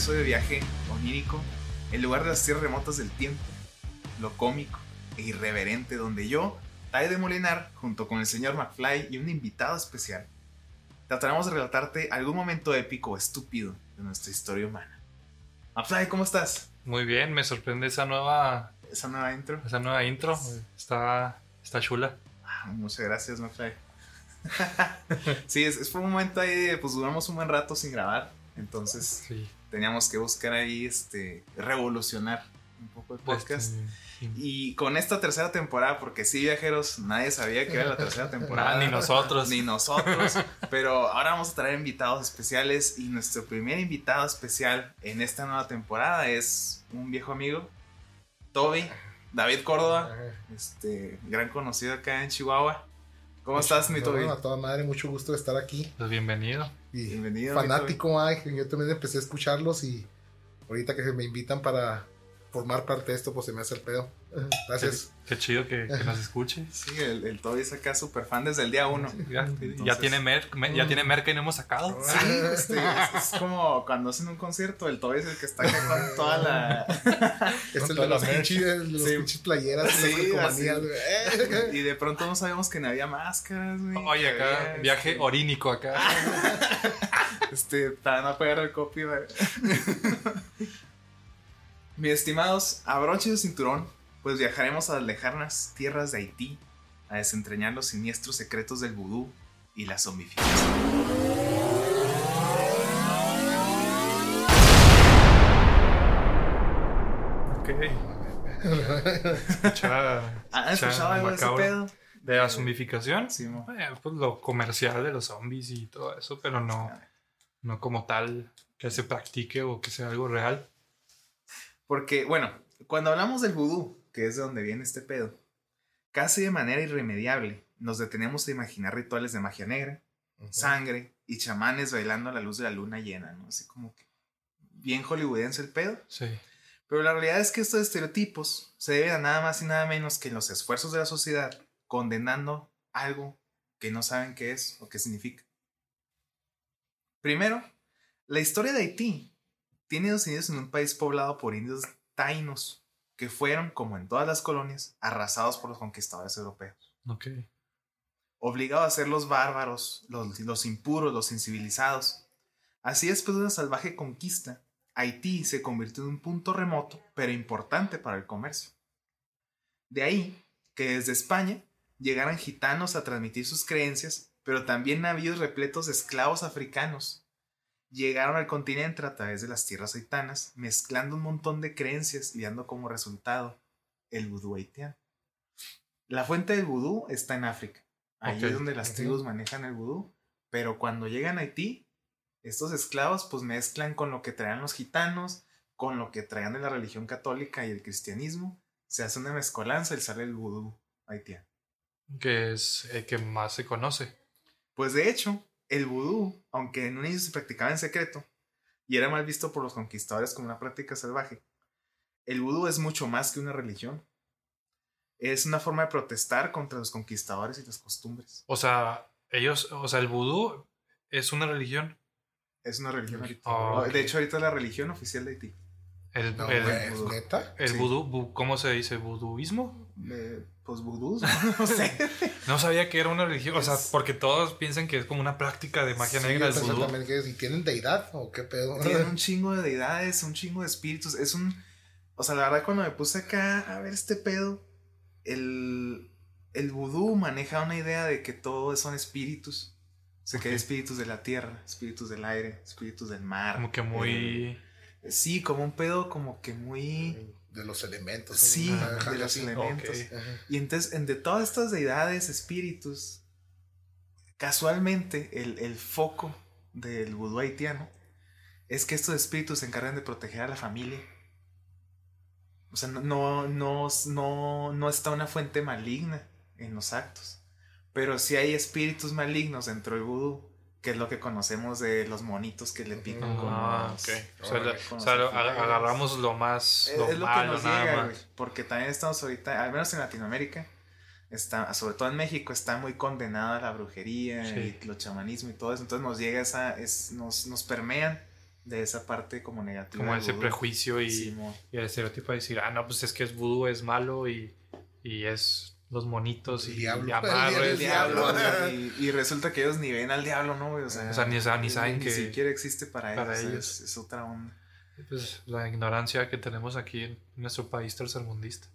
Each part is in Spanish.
episodio de Viaje Onírico, el lugar de las tierras remotas del tiempo, lo cómico e irreverente donde yo, Tai de Molinar, junto con el señor McFly y un invitado especial, trataremos de relatarte algún momento épico o estúpido de nuestra historia humana. McFly, ¿cómo estás? Muy bien, me sorprende esa nueva, Esa nueva intro. esa nueva intro. Está, está chula. Ah, Muchas gracias, McFly. sí, es, es- fue un momento ahí, pues duramos un buen rato sin grabar, entonces Sí. Teníamos que buscar ahí, este, revolucionar un poco el podcast. Este. Y con esta tercera temporada, porque sí, viajeros, nadie sabía que era la tercera temporada. Ah, ni nosotros. Ni nosotros. Pero ahora vamos a traer invitados especiales. Y nuestro primer invitado especial en esta nueva temporada es un viejo amigo, Toby, David Córdoba, este, gran conocido acá en Chihuahua. ¿Cómo estás, mi No, Toby? a toda madre, mucho gusto de estar aquí. Pues bienvenido. Y fanático, ay, que yo también empecé a escucharlos y ahorita que me invitan para formar parte de esto, pues se me hace el pedo. Gracias. Qué chido que, que nos escuche. Sí, el, el Toby es acá súper fan desde el día uno. Ya, Entonces- ya tiene mer, me- ya tiene merca y no hemos sacado. Sí, este, es, es como cuando hacen un concierto, el Toby es el que está acá con toda la... Es el de los pinches, Sí. playeras, Sí, sí, así. güey. Y de pronto no sabíamos que no había máscaras, güey. Oye, que acá, había, viaje este, orínico acá. Este, para no pegar el copyright. Mis estimados, abrochen su cinturón, pues viajaremos a las lejanas tierras de Haití a desentrañar los siniestros secretos del vudú y la zombificación. ¿Han escucha escuchado algo de ese pedo? De la zombificación. Sí. Eh, pues lo comercial de los zombies y todo eso, pero no, no como tal que se practique o que sea algo real. Porque, bueno, cuando hablamos del vudú, que es de donde viene este pedo, casi de manera irremediable nos detenemos a imaginar rituales de magia negra, sangre y chamanes bailando a la luz de la luna llena, ¿no? Así como que bien hollywoodense el pedo. Sí. Pero la realidad es que estos estereotipos se deben a nada más y nada menos que los esfuerzos de la sociedad condenando algo que no saben qué es o qué significa. Primero, la historia de Haití tiene dos inicios en un país poblado por indios taínos que fueron, como en todas las colonias, arrasados por los conquistadores europeos Ok. obligados a ser los bárbaros, los, los impuros, los incivilizados. Así después de una salvaje conquista, Haití se convirtió en un punto remoto, pero importante para el comercio. De ahí que desde España llegaran gitanos a transmitir sus creencias, pero también navíos repletos de esclavos africanos. Llegaron al continente a través de las tierras haitanas, mezclando un montón de creencias y dando como resultado el vudú haitiano. La fuente del vudú está en África. Ahí Ok. es donde las tribus manejan el vudú. Pero cuando llegan a Haití, estos esclavos pues mezclan con lo que traían los gitanos, con lo que traían de la religión católica y el cristianismo. Se hace una mezcolanza y sale el vudú haitiano. Que es el que más se conoce. Pues de hecho, el vudú, aunque en un inicio se practicaba en secreto y era mal visto por los conquistadores como una práctica salvaje, el vudú es mucho más que una religión. Es una forma de protestar contra los conquistadores y las costumbres. O sea, ellos, o sea, el vudú es una religión. Es una religión ahorita. Ok. De hecho, ahorita es la religión oficial de Haití. El, No, el, vudú. ¿neta? el sí. vudú, bu- ¿cómo se dice? ¿Vuduismo? Eh, pues vudú, no sé. No sabía que era una religión. O sea, porque todos piensan que es como una práctica de magia Sí, negra el yo pensé vudú. también que si tienen deidad o qué pedo. Tiene un chingo de deidades, un chingo de espíritus. Es un. O sea, la verdad, cuando me puse acá a ver este pedo, el, el vudú maneja una idea de que todo son espíritus. O sea, que hay espíritus de la tierra, espíritus del aire, espíritus del mar. Como que muy. Eh, sí, como un pedo, como que muy. De los elementos. Sí, de los elementos. Y entonces, en de todas estas deidades, espíritus, casualmente el, el foco del vudú haitiano es que estos espíritus se encargan de proteger a la familia. O sea, no, no, no, no, no está una fuente maligna en los actos. Pero sí hay espíritus malignos dentro del vudú, que es lo que conocemos de los monitos que le pican con Ah, los- ok. O sea, la- o sea, lo- agarramos lo más. Es, Lo es lo que malo, nos nada llega, güey, Porque también estamos ahorita, al menos en Latinoamérica, está, sobre todo en México, está muy condenada la brujería Sí. y los chamanismo y todo eso. Entonces nos llega esa, es, nos, nos permean de esa parte como negativa. Como ese vudú. prejuicio y, Simón. y el estereotipo de decir, ah, no, pues es que es vudú, es malo y, y es los monitos El y, diablo. y amarres. el diablo, diablo. y, y resulta que ellos ni ven al diablo, ¿no? O sea, O sea, ni sa- ni saben ni que- siquiera existe para, para ellos. o sea, ellos. Es, es otra onda. Pues la ignorancia que tenemos aquí en nuestro país tercermundista.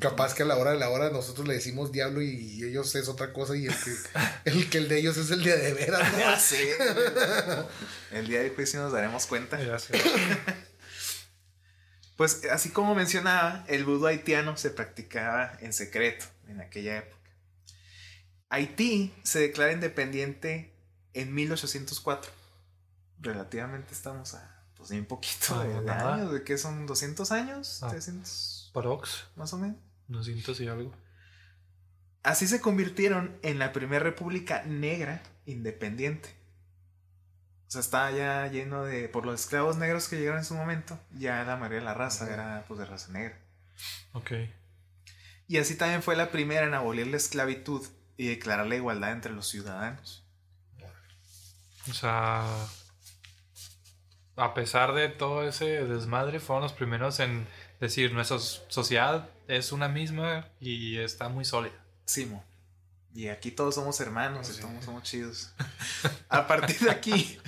Capaz que a la hora de la hora nosotros le decimos diablo y ellos es otra cosa y el que el, que el de ellos es el de de veras, ¿no? Ya sé. El día de juicio nos daremos cuenta. Ya sé. Pues así como mencionaba, el vudú haitiano se practicaba en secreto en aquella época. Haití se declara independiente en 1804. Relativamente estamos a, pues, un poquito Ah, de, años, ¿de qué son? ¿200 años? Ah. ¿300 Parox, más o menos? 200 y algo. Así se convirtieron en la primera república negra independiente. O sea, estaba ya lleno de. Por los esclavos negros que llegaron en su momento, ya la mayoría de la raza era pues de raza negra. Ok. Y así también fue la primera en abolir la esclavitud y declarar la igualdad entre los ciudadanos. O sea, a pesar de todo ese desmadre, fueron los primeros en decir, nuestra sociedad es una misma y está muy sólida. Simo. Y aquí todos somos hermanos y Sí. todos somos chidos. A partir de aquí,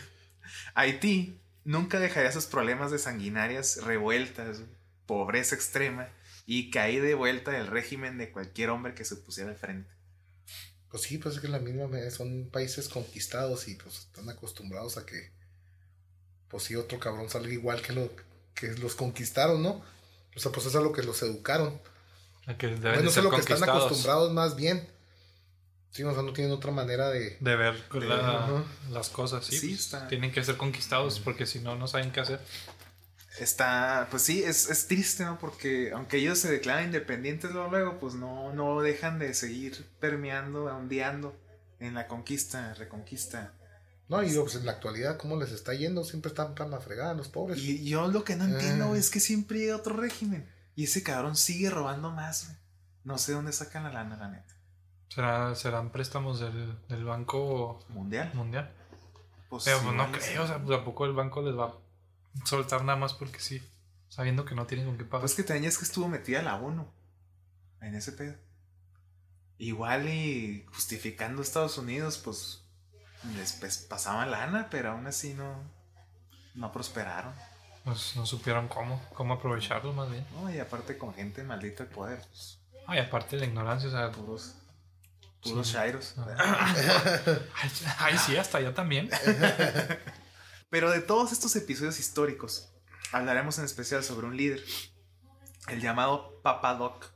Haití nunca dejaría sus problemas de sanguinarias, revueltas, pobreza extrema y caída de vuelta del régimen de cualquier hombre que se pusiera al frente. Pues sí, pues es que la misma son países conquistados y pues están acostumbrados a que pues sí otro cabrón salga igual que lo que los conquistaron, ¿no? O sea, pues eso es a lo que los educaron. A que deben Bueno, de es ser lo que están acostumbrados más bien. Sí, o sea, no tienen otra manera de... De ver la- Ajá. las cosas, sí. Sí, pues, está- Tienen que ser conquistados porque si no, no saben qué hacer. Está, pues sí, es, es triste, ¿no? Porque aunque ellos se declaran independientes luego, luego, pues no, no dejan de seguir permeando, ondeando en la conquista, reconquista. No, y pues en la actualidad, ¿cómo les está yendo? Siempre están tan a fregada los pobres. Y yo lo que no entiendo Ah. güey, es que siempre hay otro régimen. Y ese cabrón sigue robando más, güey. No sé dónde sacan la lana, la neta. ¿Será, serán préstamos del, del Banco Mundial. Mundial. Pues, Pero pues, no igual, creo, o sea, pues, tampoco el banco les va a soltar nada más porque sí, sabiendo que no tienen con qué pagar. Pues que también es que estuvo metida la ONU en ese pedo. Igual y justificando a Estados Unidos, pues les pues, pasaban lana, pero aún así no, no prosperaron. Pues no supieron cómo, cómo aprovecharlo más bien. ¿no? Y aparte con gente maldita el poder, pues Ay, aparte de la ignorancia, o sea, puros, puros Sí. shairos. ay, ay, sí, hasta allá también. Pero de todos estos episodios históricos, hablaremos en especial sobre un líder, el llamado Papa Doc.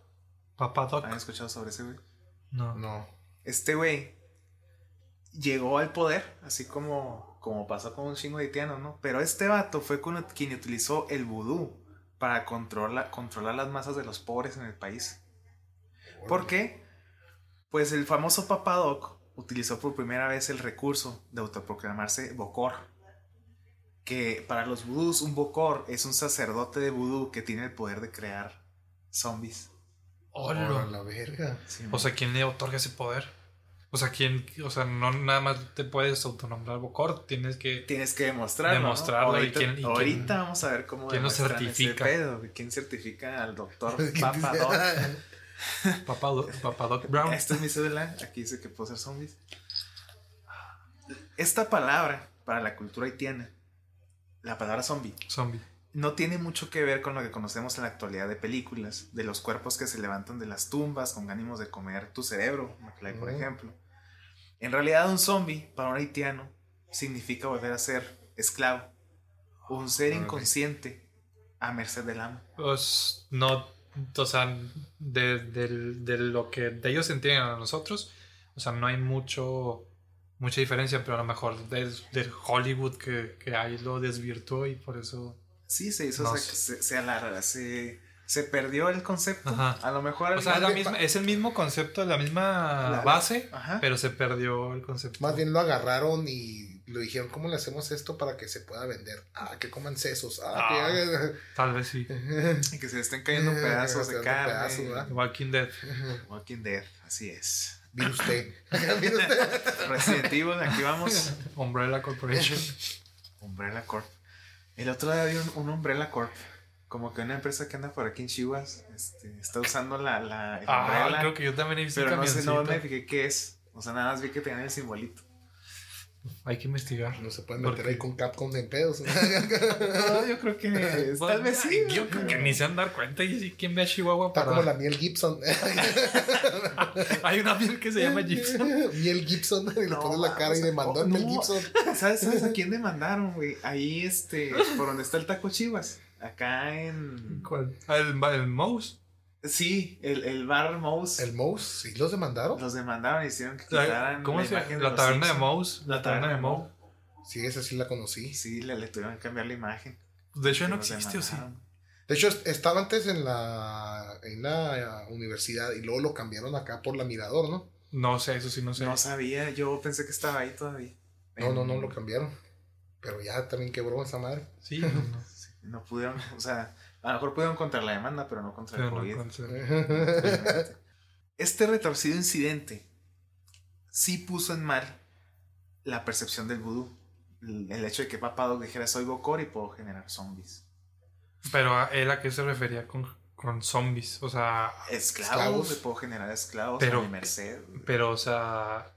Papá Doc. ¿Han escuchado sobre ese güey? No. No. Este güey llegó al poder, así como, como pasó con un chingo de haitianos, ¿no? Pero este vato fue con- quien utilizó el vudú para controlar, controlar las masas de los pobres en el país. ¿Por qué? Pues el famoso Papadoc utilizó por primera vez el recurso de autoproclamarse Bokor. Que para los vudús, un Bokor es un sacerdote de vudú que tiene el poder de crear zombies. Órale. la verga. Sí, O sea, ¿quién le otorga ese poder? O sea, ¿quién? O sea, no nada más te puedes autonombrar Bocor, tienes que. Tienes que demostrarlo. ¿no? Demostrarlo, y Ahorita, quién- y ahorita quién- vamos a ver cómo quién lo ese certifica. pedo. ¿Quién certifica al doctor ¿Quién dice? Papadoc? Papá, Papá Doc Brown. Esta es mi cédula. Aquí dice que puedo ser zombies. Esta palabra para la cultura haitiana, la palabra zombie, Zombie. no tiene mucho que ver con lo que conocemos en la actualidad de películas, de los cuerpos que se levantan de las tumbas con ánimos de comer tu cerebro, por Ujú. ejemplo. En realidad, un zombie para un haitiano significa volver a ser esclavo, un ser inconsciente a merced del amo. Pues no. O sea, de, del- de lo que de ellos entienden a nosotros, o sea, no hay mucho. Mucha diferencia, pero a lo mejor del, del Hollywood que, que ahí lo desvirtuó y por eso. Sí, se hizo, No se, se, se alarga, se, se perdió el concepto. Ajá. A lo mejor. O sea, es, la de misma- es el mismo concepto, la misma La- base, Ajá. pero se perdió el concepto. Más bien lo agarraron y Lo dijeron, ¿cómo le hacemos esto para que se pueda vender? Ah, que coman sesos. Ah, Ah. que Tal vez sí. Y que se le estén cayendo pedazos de carne. pedazos, ¿verdad? Walking Dead. Walking Dead, así es. Virus T. Resident Evil, aquí vamos. Umbrella Corporation. Umbrella Corp. El otro día vi un, un Umbrella Corp. Como que una empresa que anda por aquí en Chihuahua este, está usando la, la el Ah, Umbrella, creo que yo también he visto pero no sé, no me fijé qué es. O sea, nada más vi que tenían el simbolito. Hay que investigar. No se pueden ¿Por meter ahí con Capcom en pedos. No, yo creo que es- tal vez sí. Yo creo que ni se han dar cuenta. ¿Y si- quién ve a Chihuahua Está para.? como la miel Gibson. Hay una miel que se llama Gibson. miel Gibson. Y le No, pones la cara y mames, demandó oh, en Mel no. Gibson. ¿Sabes, ¿Sabes a quién demandaron, güey? Ahí, este, por donde está el taco Chivas. Acá en. ¿Cuál? El, el mouse. Sí, el, el bar Mouse. El Mouse, ¿sí los demandaron? Los demandaron y hicieron que quitaran. ¿Cómo la se imagen de La taberna de mouse. La taberna de mouse. Sí, esa sí la conocí. Sí, le, le tuvieron que cambiar la imagen. De hecho, Que no existe, ¿o sí? De hecho, est- estaba antes en la, en la universidad y luego lo cambiaron acá por la Mirador, ¿no? No sé, eso sí no sé. No sabía, yo pensé que estaba ahí todavía. No, no, no lo cambiaron. Pero ya también quebró esa madre. Sí, no, no. sí, No pudieron, o sea, a lo mejor pudieron contra la demanda, pero no contra Pero el no COVID. Este retorcido incidente sí puso en mal la percepción del vudú. El, hecho de que Papa Dog dijera soy Gokor y puedo generar zombies. Pero a él a qué se refería con, con zombies. O sea, Esclavos, Esclavos. le puedo generar esclavos Pero- a mi merced. pero, o sea, a,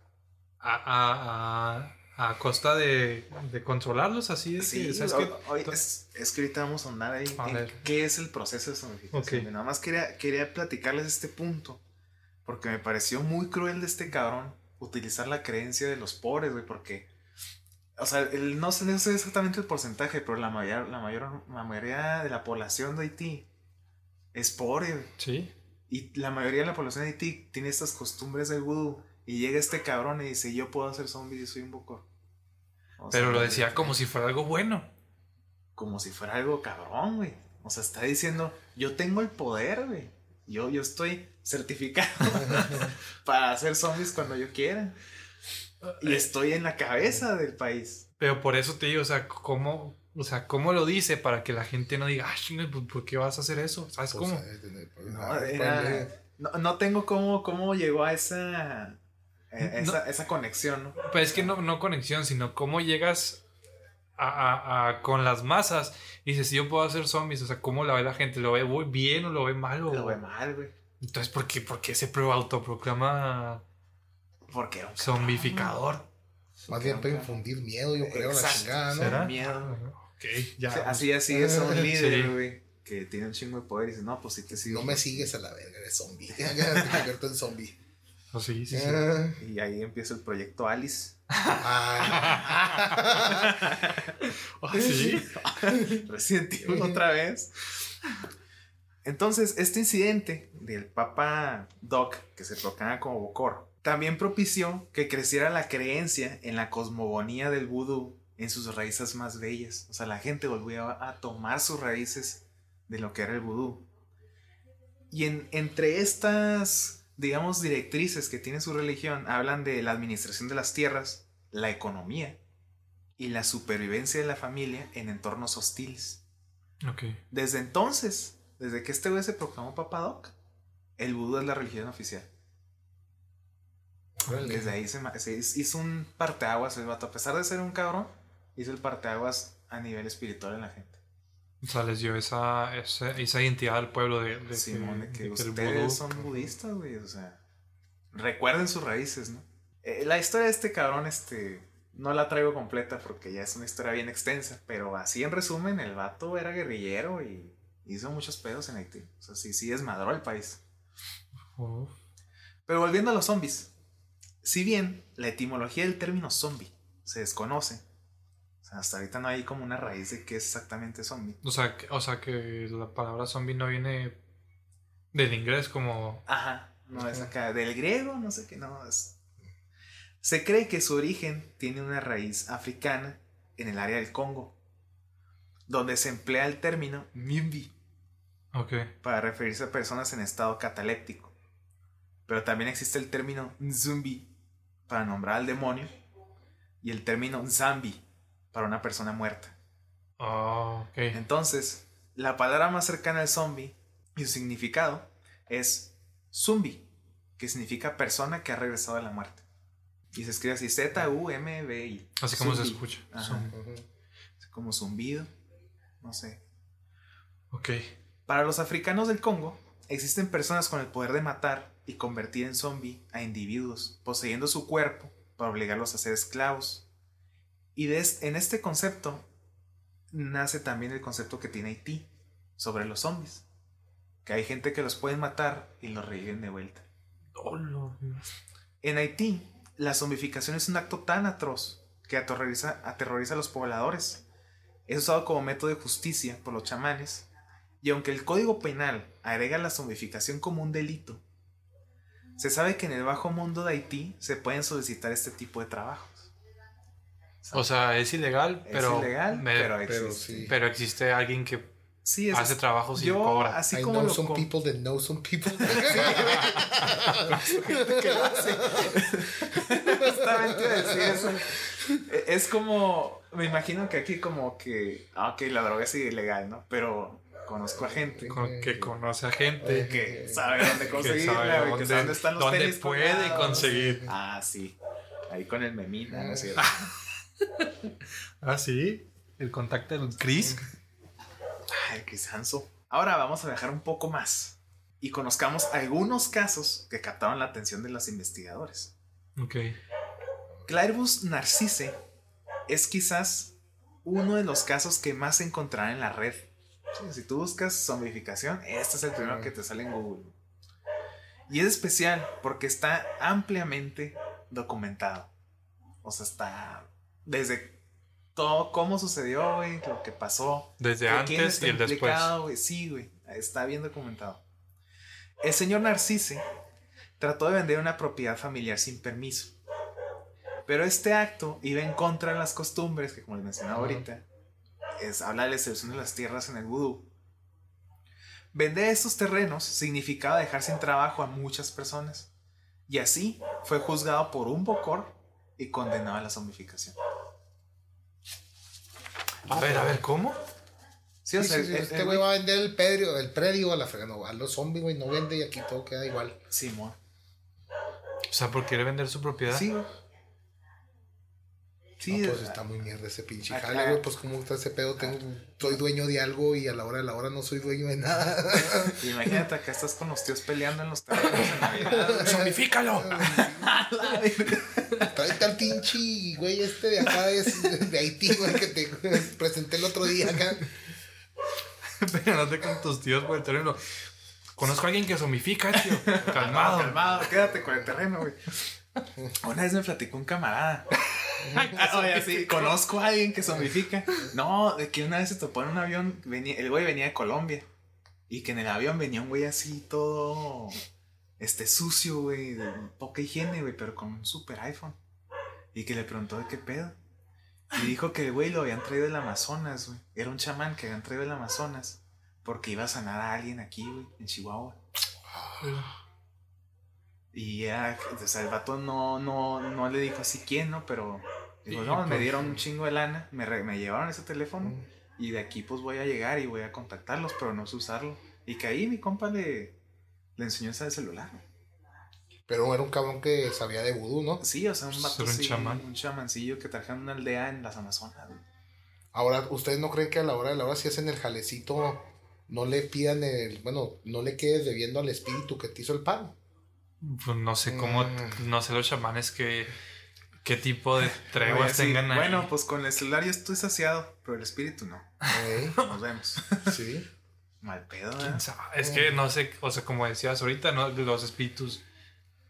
a, a, a costa de, de controlarlos así. Es Sí, que, ¿sabes hoy- qué? hoy es, es que ahorita vamos a andar ahí A en ver. qué es el proceso de zombificación. Ok. Y Nada más quería, quería platicarles este punto, porque me pareció muy cruel de este cabrón utilizar la creencia de los pobres, güey, porque, o sea, el- no, sé, no sé exactamente el porcentaje, pero la mayor, la, mayor, la mayoría de la población de Haití es pobre, güey. Sí. Y la mayoría de la población de Haití tiene estas costumbres del vudú. Y llega este cabrón y dice, yo puedo hacer zombies y soy un bocor. O Pero sea, lo decía como si fuera algo bueno. como si fuera algo cabrón, güey. O sea, está diciendo, yo tengo el poder, güey. Yo, yo estoy certificado para hacer zombies cuando yo quiera. Y Eh, estoy en la cabeza del país. Pero por eso te digo, o sea, ¿cómo, o sea, ¿cómo lo dice para que la gente no diga, ah, pues, ¿por qué vas a hacer eso? ¿Sabes Pues, cómo? pues, No, ah, era- No, no tengo cómo, cómo llegó a esa, eh, No. esa, esa conexión, ¿no? Pues es que no, no conexión, sino cómo llegas a, a- a- con las masas y dices, si yo puedo hacer zombies, o sea, ¿cómo la ve la gente? ¿Lo ve bien o lo ve mal? O... Lo ve mal, güey. Entonces, ¿por qué, por qué se pro- autoproclama Porque era un zombificador? Más bien para infundir miedo, yo creo, la Exacto. chingada, ¿no? ¿Será? Miedo. Ok, ya. Sí, así, así es un líder, Sí. güey. Que tiene un chingo de poder y dice, no, pues sí te sigo. No me sigues a la verga, eres zombie. Te convierto en zombie. Oh, sí, sí, sí. Ah, Y ahí empieza el proyecto Alice. Oh, sí. Resident Evil otra vez. Entonces, este incidente del Papa Doc, que se proclama como Bokor, también propició que creciera la creencia en la cosmogonía del vudú en sus raíces más bellas. O sea, la gente volvió a, a tomar sus raíces de lo que era el vudú. Y en, entre estas, digamos, directrices que tiene su religión, hablan de la administración de las tierras, la economía y la supervivencia de la familia en entornos hostiles. Desde entonces, desde que este güey se proclamó Papadoc, el vudú es la religión oficial. Desde ahí se, se hiz- hizo un parteaguas el vato. A pesar de ser un cabrón, hizo el parteaguas a nivel espiritual en la gente. O sea, les dio esa, esa, esa identidad al pueblo de, de Simón, de que, que de que el ustedes vudú- son budistas, güey. O sea, recuerden sus raíces, ¿no? Eh, la historia de este cabrón, este, no la traigo completa porque ya es una historia bien extensa. Pero así en resumen, el vato era guerrillero y hizo muchos pedos en Haití. O sea, sí, sí desmadró el país. Pero volviendo a los zombies. Si bien la etimología del término zombie se desconoce, hasta ahorita no hay como una raíz de qué es exactamente zombie. O sea, que, o sea que la palabra zombie no viene del inglés como... Ajá, no es acá del griego, no sé qué, no es. Se cree que su origen tiene una raíz africana en el área del Congo, donde se emplea el término Mimbi Ok. para referirse a personas en estado cataléptico. Pero también existe el término Nzumbi para nombrar al demonio y el término zombie para una persona muerta. Oh, ok. Entonces, la palabra más cercana al zombie y su significado es zumbi, que significa persona que ha regresado de la muerte. Y se escribe así Z-U-M-B-I. Así como se escucha. Ajá. Como zumbido. No sé. Ok. Para los africanos del Congo, existen personas con el poder de matar y convertir en zombie a individuos, poseyendo su cuerpo para obligarlos a ser esclavos. Y de es- en este concepto nace también el concepto que tiene Haití sobre los zombies. Que hay gente que los pueden matar y los reviven de vuelta. Oh, En Haití, la zombificación es un acto tan atroz que aterroriza, aterroriza a los pobladores. Es usado como método de justicia por los chamanes. Y aunque el Código Penal agrega la zombificación como un delito, se sabe que en el bajo mundo de Haití se pueden solicitar este tipo de trabajos. O sea, es ilegal, Es pero. ilegal, me- pero Pero existe. sí. pero existe alguien que Sí, es- hace trabajos y cobra. así I como know lo some com- people that know some people. Justamente decir eso. E- Es como, me imagino que aquí como que, ah, ok, la droga es ilegal, ¿no? Pero conozco a gente con- que conoce a gente. que sabe dónde que conseguirla, sabe güey, que dónde, sabe dónde están los dónde tenis puede conseguir. Ah, sí. Ahí con el memín, ¿no? ¿No es cierto? Ah, sí. El contacto del Chris. Ay, qué sanso. Ahora vamos a viajar un poco más y conozcamos algunos casos que captaron la atención de los investigadores. Ok. Clairvus narcisse es quizás uno de los casos que más se encontrará en la red. Si tú buscas zombificación, este es el primero que te sale en Google. Y es especial porque está ampliamente documentado. O sea, está desde todo cómo sucedió, güey, lo que pasó. Desde ¿De quién antes y el después. güey? Sí, güey. Está bien documentado. El señor Narcisse trató de vender una propiedad familiar sin permiso. Pero este acto iba en contra de las costumbres, que como les mencionaba ahorita, es habla de la excepción de las tierras en el vudú. Vender estos terrenos significaba dejar sin trabajo a muchas personas. Y así fue juzgado por un bocor y condenado a la zombificación. A ver, a ver, ¿cómo? Sí, o Sí, sea, sí, sí, el- este güey va a vender el predio, el predio a la frega, no, a los zombies, güey, no vende y aquí todo queda igual. Simón. O sea, por quiere vender su propiedad. Sí. Sí, no, pues eh, está muy mierda ese pinche acá- jale, güey, pues como está ese pedo, tengo, soy dueño de algo y a la hora de la hora no soy dueño de nada. imagínate acá estás con los tíos peleando en los terrenos en Navidad. Tráete al pinche güey este de acá, es de Haití, güey, que te presenté el otro día acá. Pero no te con tus tíos por el terreno. Conozco a alguien que zombifica, tío. Calmado. Calmado, quédate con el terreno, güey. Una vez me platicó un camarada. Oye, sí, conozco a alguien que zombifica. No, de que una vez se topó en un avión, venía, el güey venía de Colombia. Y que en el avión venía un güey así todo este sucio, güey, de poca higiene, güey, pero con un super iPhone. Y que le preguntó de qué pedo. Y dijo que el güey lo habían traído del Amazonas, güey. Era un chamán que habían traído del Amazonas. Porque iba a sanar a alguien aquí, güey, en Chihuahua. Y era, o sea, el vato no, no, no le dijo así quién, ¿no? Pero dijo, no, me dieron un chingo de lana, me, re- me llevaron ese teléfono y de aquí pues voy a llegar y voy a contactarlos, pero no sé usarlo. Y que ahí mi compa le, le enseñó el celular. Pero era un cabrón que sabía de vudú, ¿no? Sí, o sea, un Pues, vato era un chamán. un chamancillo que trajeron una aldea en las Amazonas. güey. Ahora, ¿ustedes no creen que a la hora de la hora si hacen el jalecito no le pidan el, bueno, no le quedes debiendo al espíritu que te hizo el paro? Pues no sé cómo, Mm. no sé los chamanes que, qué tipo de treguas sí, tengan ahí. Bueno, pues con el celular yo estoy saciado, pero el espíritu no. Nos vemos. sí. Mal pedo. Es que no sé, o sea, como decías ahorita, ¿no? los espíritus,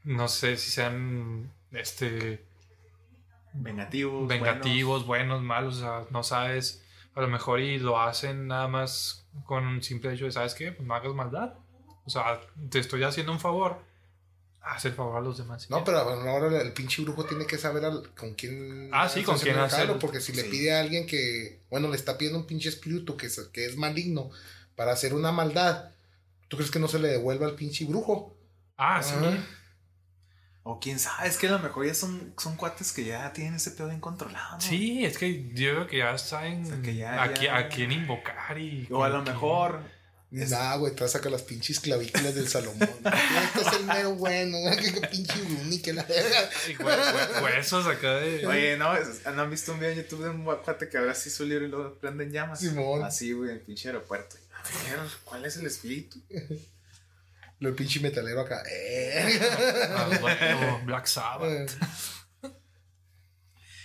no sé si sean este Vengativos. vengativos, buenos, malos, o sea, no sabes, a lo mejor y lo hacen nada más con un simple hecho de, ¿sabes qué? Pues no hagas maldad. O sea, te estoy haciendo un favor, haz el favor a los demás. No, pero bueno, ahora el pinche brujo tiene que saber al- con quién. Ah, sí, con quién el jalo, hacer- Porque si le pide a alguien que, bueno, le está pidiendo un pinche espíritu que es, que es maligno para hacer una maldad, ¿tú crees que no se le devuelva al pinche brujo? Ah, sí. Ah. O quién sabe, es que a lo mejor ya son, son cuates que ya tienen ese pedo bien controlado, ¿no? Sí, es que yo creo que ya saben O sea, que ya- a, qui- ya- a quién invocar y. O a lo quién. mejor. Es- Nah, güey, te saca las pinches clavículas del Salomón. este es el mero bueno, que, que pinche Bruni, que la verga. Y hue- hue- Huesos acá de. Oye, no, ¿no han visto un video en YouTube de un cuate que abre así su libro y luego prende en llamas? Simón. Así, güey, en el pinche aeropuerto. A ver, ¿cuál es el espíritu? Lo el pinche metalero acá. Eh. Ah, bueno, Black Sabbath.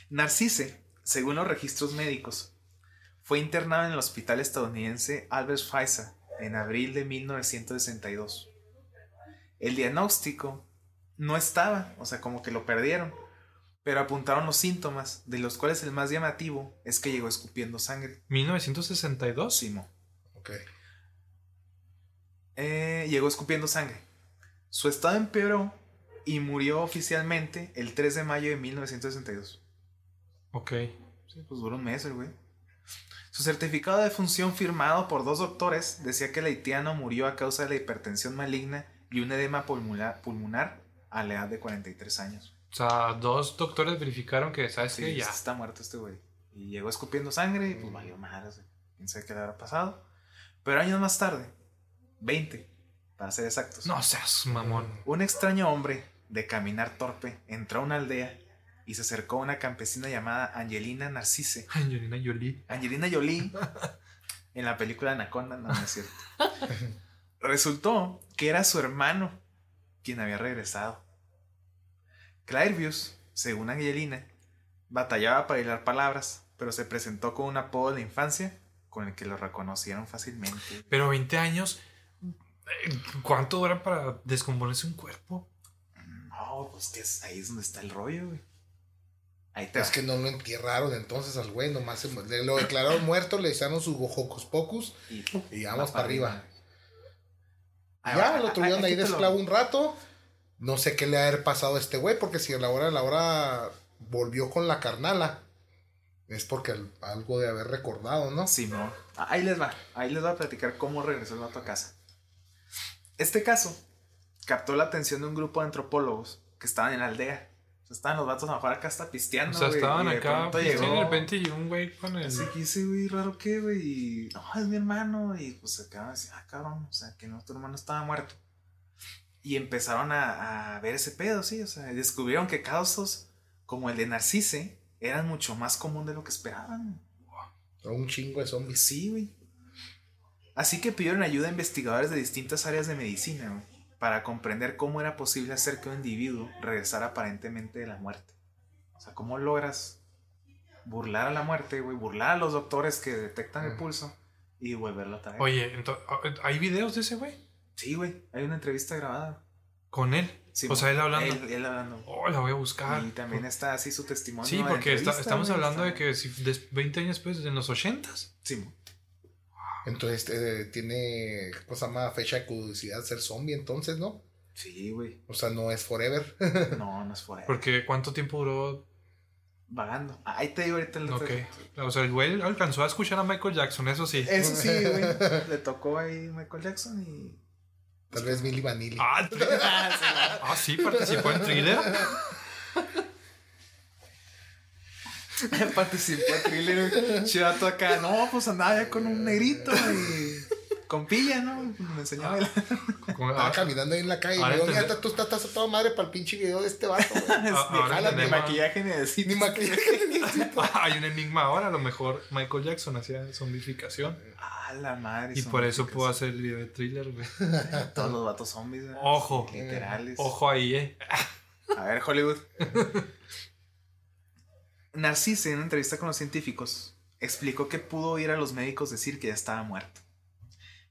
Narcisse, según los registros médicos, fue internado en el hospital estadounidense Albert Pfizer en abril de 1962. El diagnóstico no estaba, o sea, como que lo perdieron, pero apuntaron los síntomas, de los cuales el más llamativo es que llegó escupiendo sangre. 1962. Simo. Ok. Eh, llegó escupiendo sangre. Su estado empeoró y murió oficialmente el 3 de mayo de 1962. Ok. Sí, pues duró un mes el güey. Su certificado de función firmado por dos doctores decía que el haitiano murió a causa de la hipertensión maligna y un edema pulmonar, pulmonar a la edad de 43 años. O sea, dos doctores verificaron que, ¿sabes Sí, qué? Ya. está muerto este güey. Y llegó escupiendo sangre y pues valió madre. Quién sabe qué le habrá pasado. Pero años más tarde, 20, para ser exactos. No seas mamón. Un extraño hombre, de caminar torpe, entró a una aldea y se acercó a una campesina llamada Angelina Narcisse. Angelina Jolie. Angelina Jolie en la película Anaconda, no, no es cierto. Resultó que era su hermano quien había regresado. Clairvius, según Angelina, batallaba para hilar palabras, pero se presentó con un apodo de la infancia con el que lo reconocieron fácilmente. Pero 20 años. ¿Cuánto dura para descomponerse un cuerpo? No, pues que es- ahí es donde está el rollo, güey. Ahí Es va. que no lo entierraron entonces al güey, nomás se lo declararon muerto, le hicieron sus hocos pocus Y, y vamos para arriba. Ahí Ya va, lo tuvieron ahí de lo- esclavo un rato. No sé qué le ha haber pasado a este güey, porque si a la hora de la hora volvió con la carnala, es porque al- algo de haber recordado, ¿no? Sí, no. Ahí les va. Ahí les voy a platicar cómo regresó el vato a casa. Este caso captó la atención de un grupo de antropólogos que estaban en la aldea. Estaban los vatos a lo mejor acá hasta pisteando. O sea, estaban y de acá y de llegó- repente un güey con el. Así que ese güey, raro que, güey. Y no, es mi hermano. Y pues acá decía, ah, cabrón. O sea, que no, tu hermano estaba muerto. Y empezaron a, a ver ese pedo, sí. O sea, descubrieron que casos como el de Narcisse eran mucho más común de lo que esperaban. Un chingo de zombies. Sí, güey. Así que pidieron ayuda a investigadores de distintas áreas de medicina, güey, para comprender cómo era posible hacer que un individuo regresara aparentemente de la muerte. O sea, cómo logras burlar a la muerte, güey, burlar a los doctores que detectan el pulso y volverlo a traer. Oye, entonces, ¿hay videos de ese güey? Sí, güey, hay una entrevista grabada. Con él. Sí, o sea, él hablando. Él, él hablando. Oh, la voy a buscar. Y también está así su testimonio. Sí, porque está- estamos hablando de que si des- 20 años después, en los 80s. Sí. Entonces eh, tiene cosa más fecha de caducidad ser zombie, entonces, ¿no? sí, güey. O sea, no es forever. No, no es fuera. Porque ¿cuánto tiempo duró? Vagando. Ah, Ahí te digo ahorita el Ok. O sea, el güey alcanzó a escuchar a Michael Jackson, eso sí. Eso sí, güey. Le tocó ahí Michael Jackson y. Tal vez Milly Vanilli. Ah, ah, sí, participó en Thriller. Participó en thriller, güey. Chivato acá. No, pues andaba ya con un negrito y. Con pilla, ¿no? Me enseñaba el. Con- Estaba ah, caminando ahí en la calle y Ahora entendí. mira, tú estás, estás a toda madre para el pinche video de este vato, güey. ah, jala, Ni maquillaje ni decir. Ni maquillaje. Ah, Hay un enigma ahora, a lo mejor Michael Jackson hacía zombificación. Ah, la madre. Y por eso pudo hacer el video de Thriller, güey. Todos los vatos zombies. ¿verdad? Ojo. Literales. Ojo ahí, eh. A ver, Hollywood. Narcisse, en una entrevista con los científicos, explicó que pudo oír a los médicos decir que ya estaba muerto.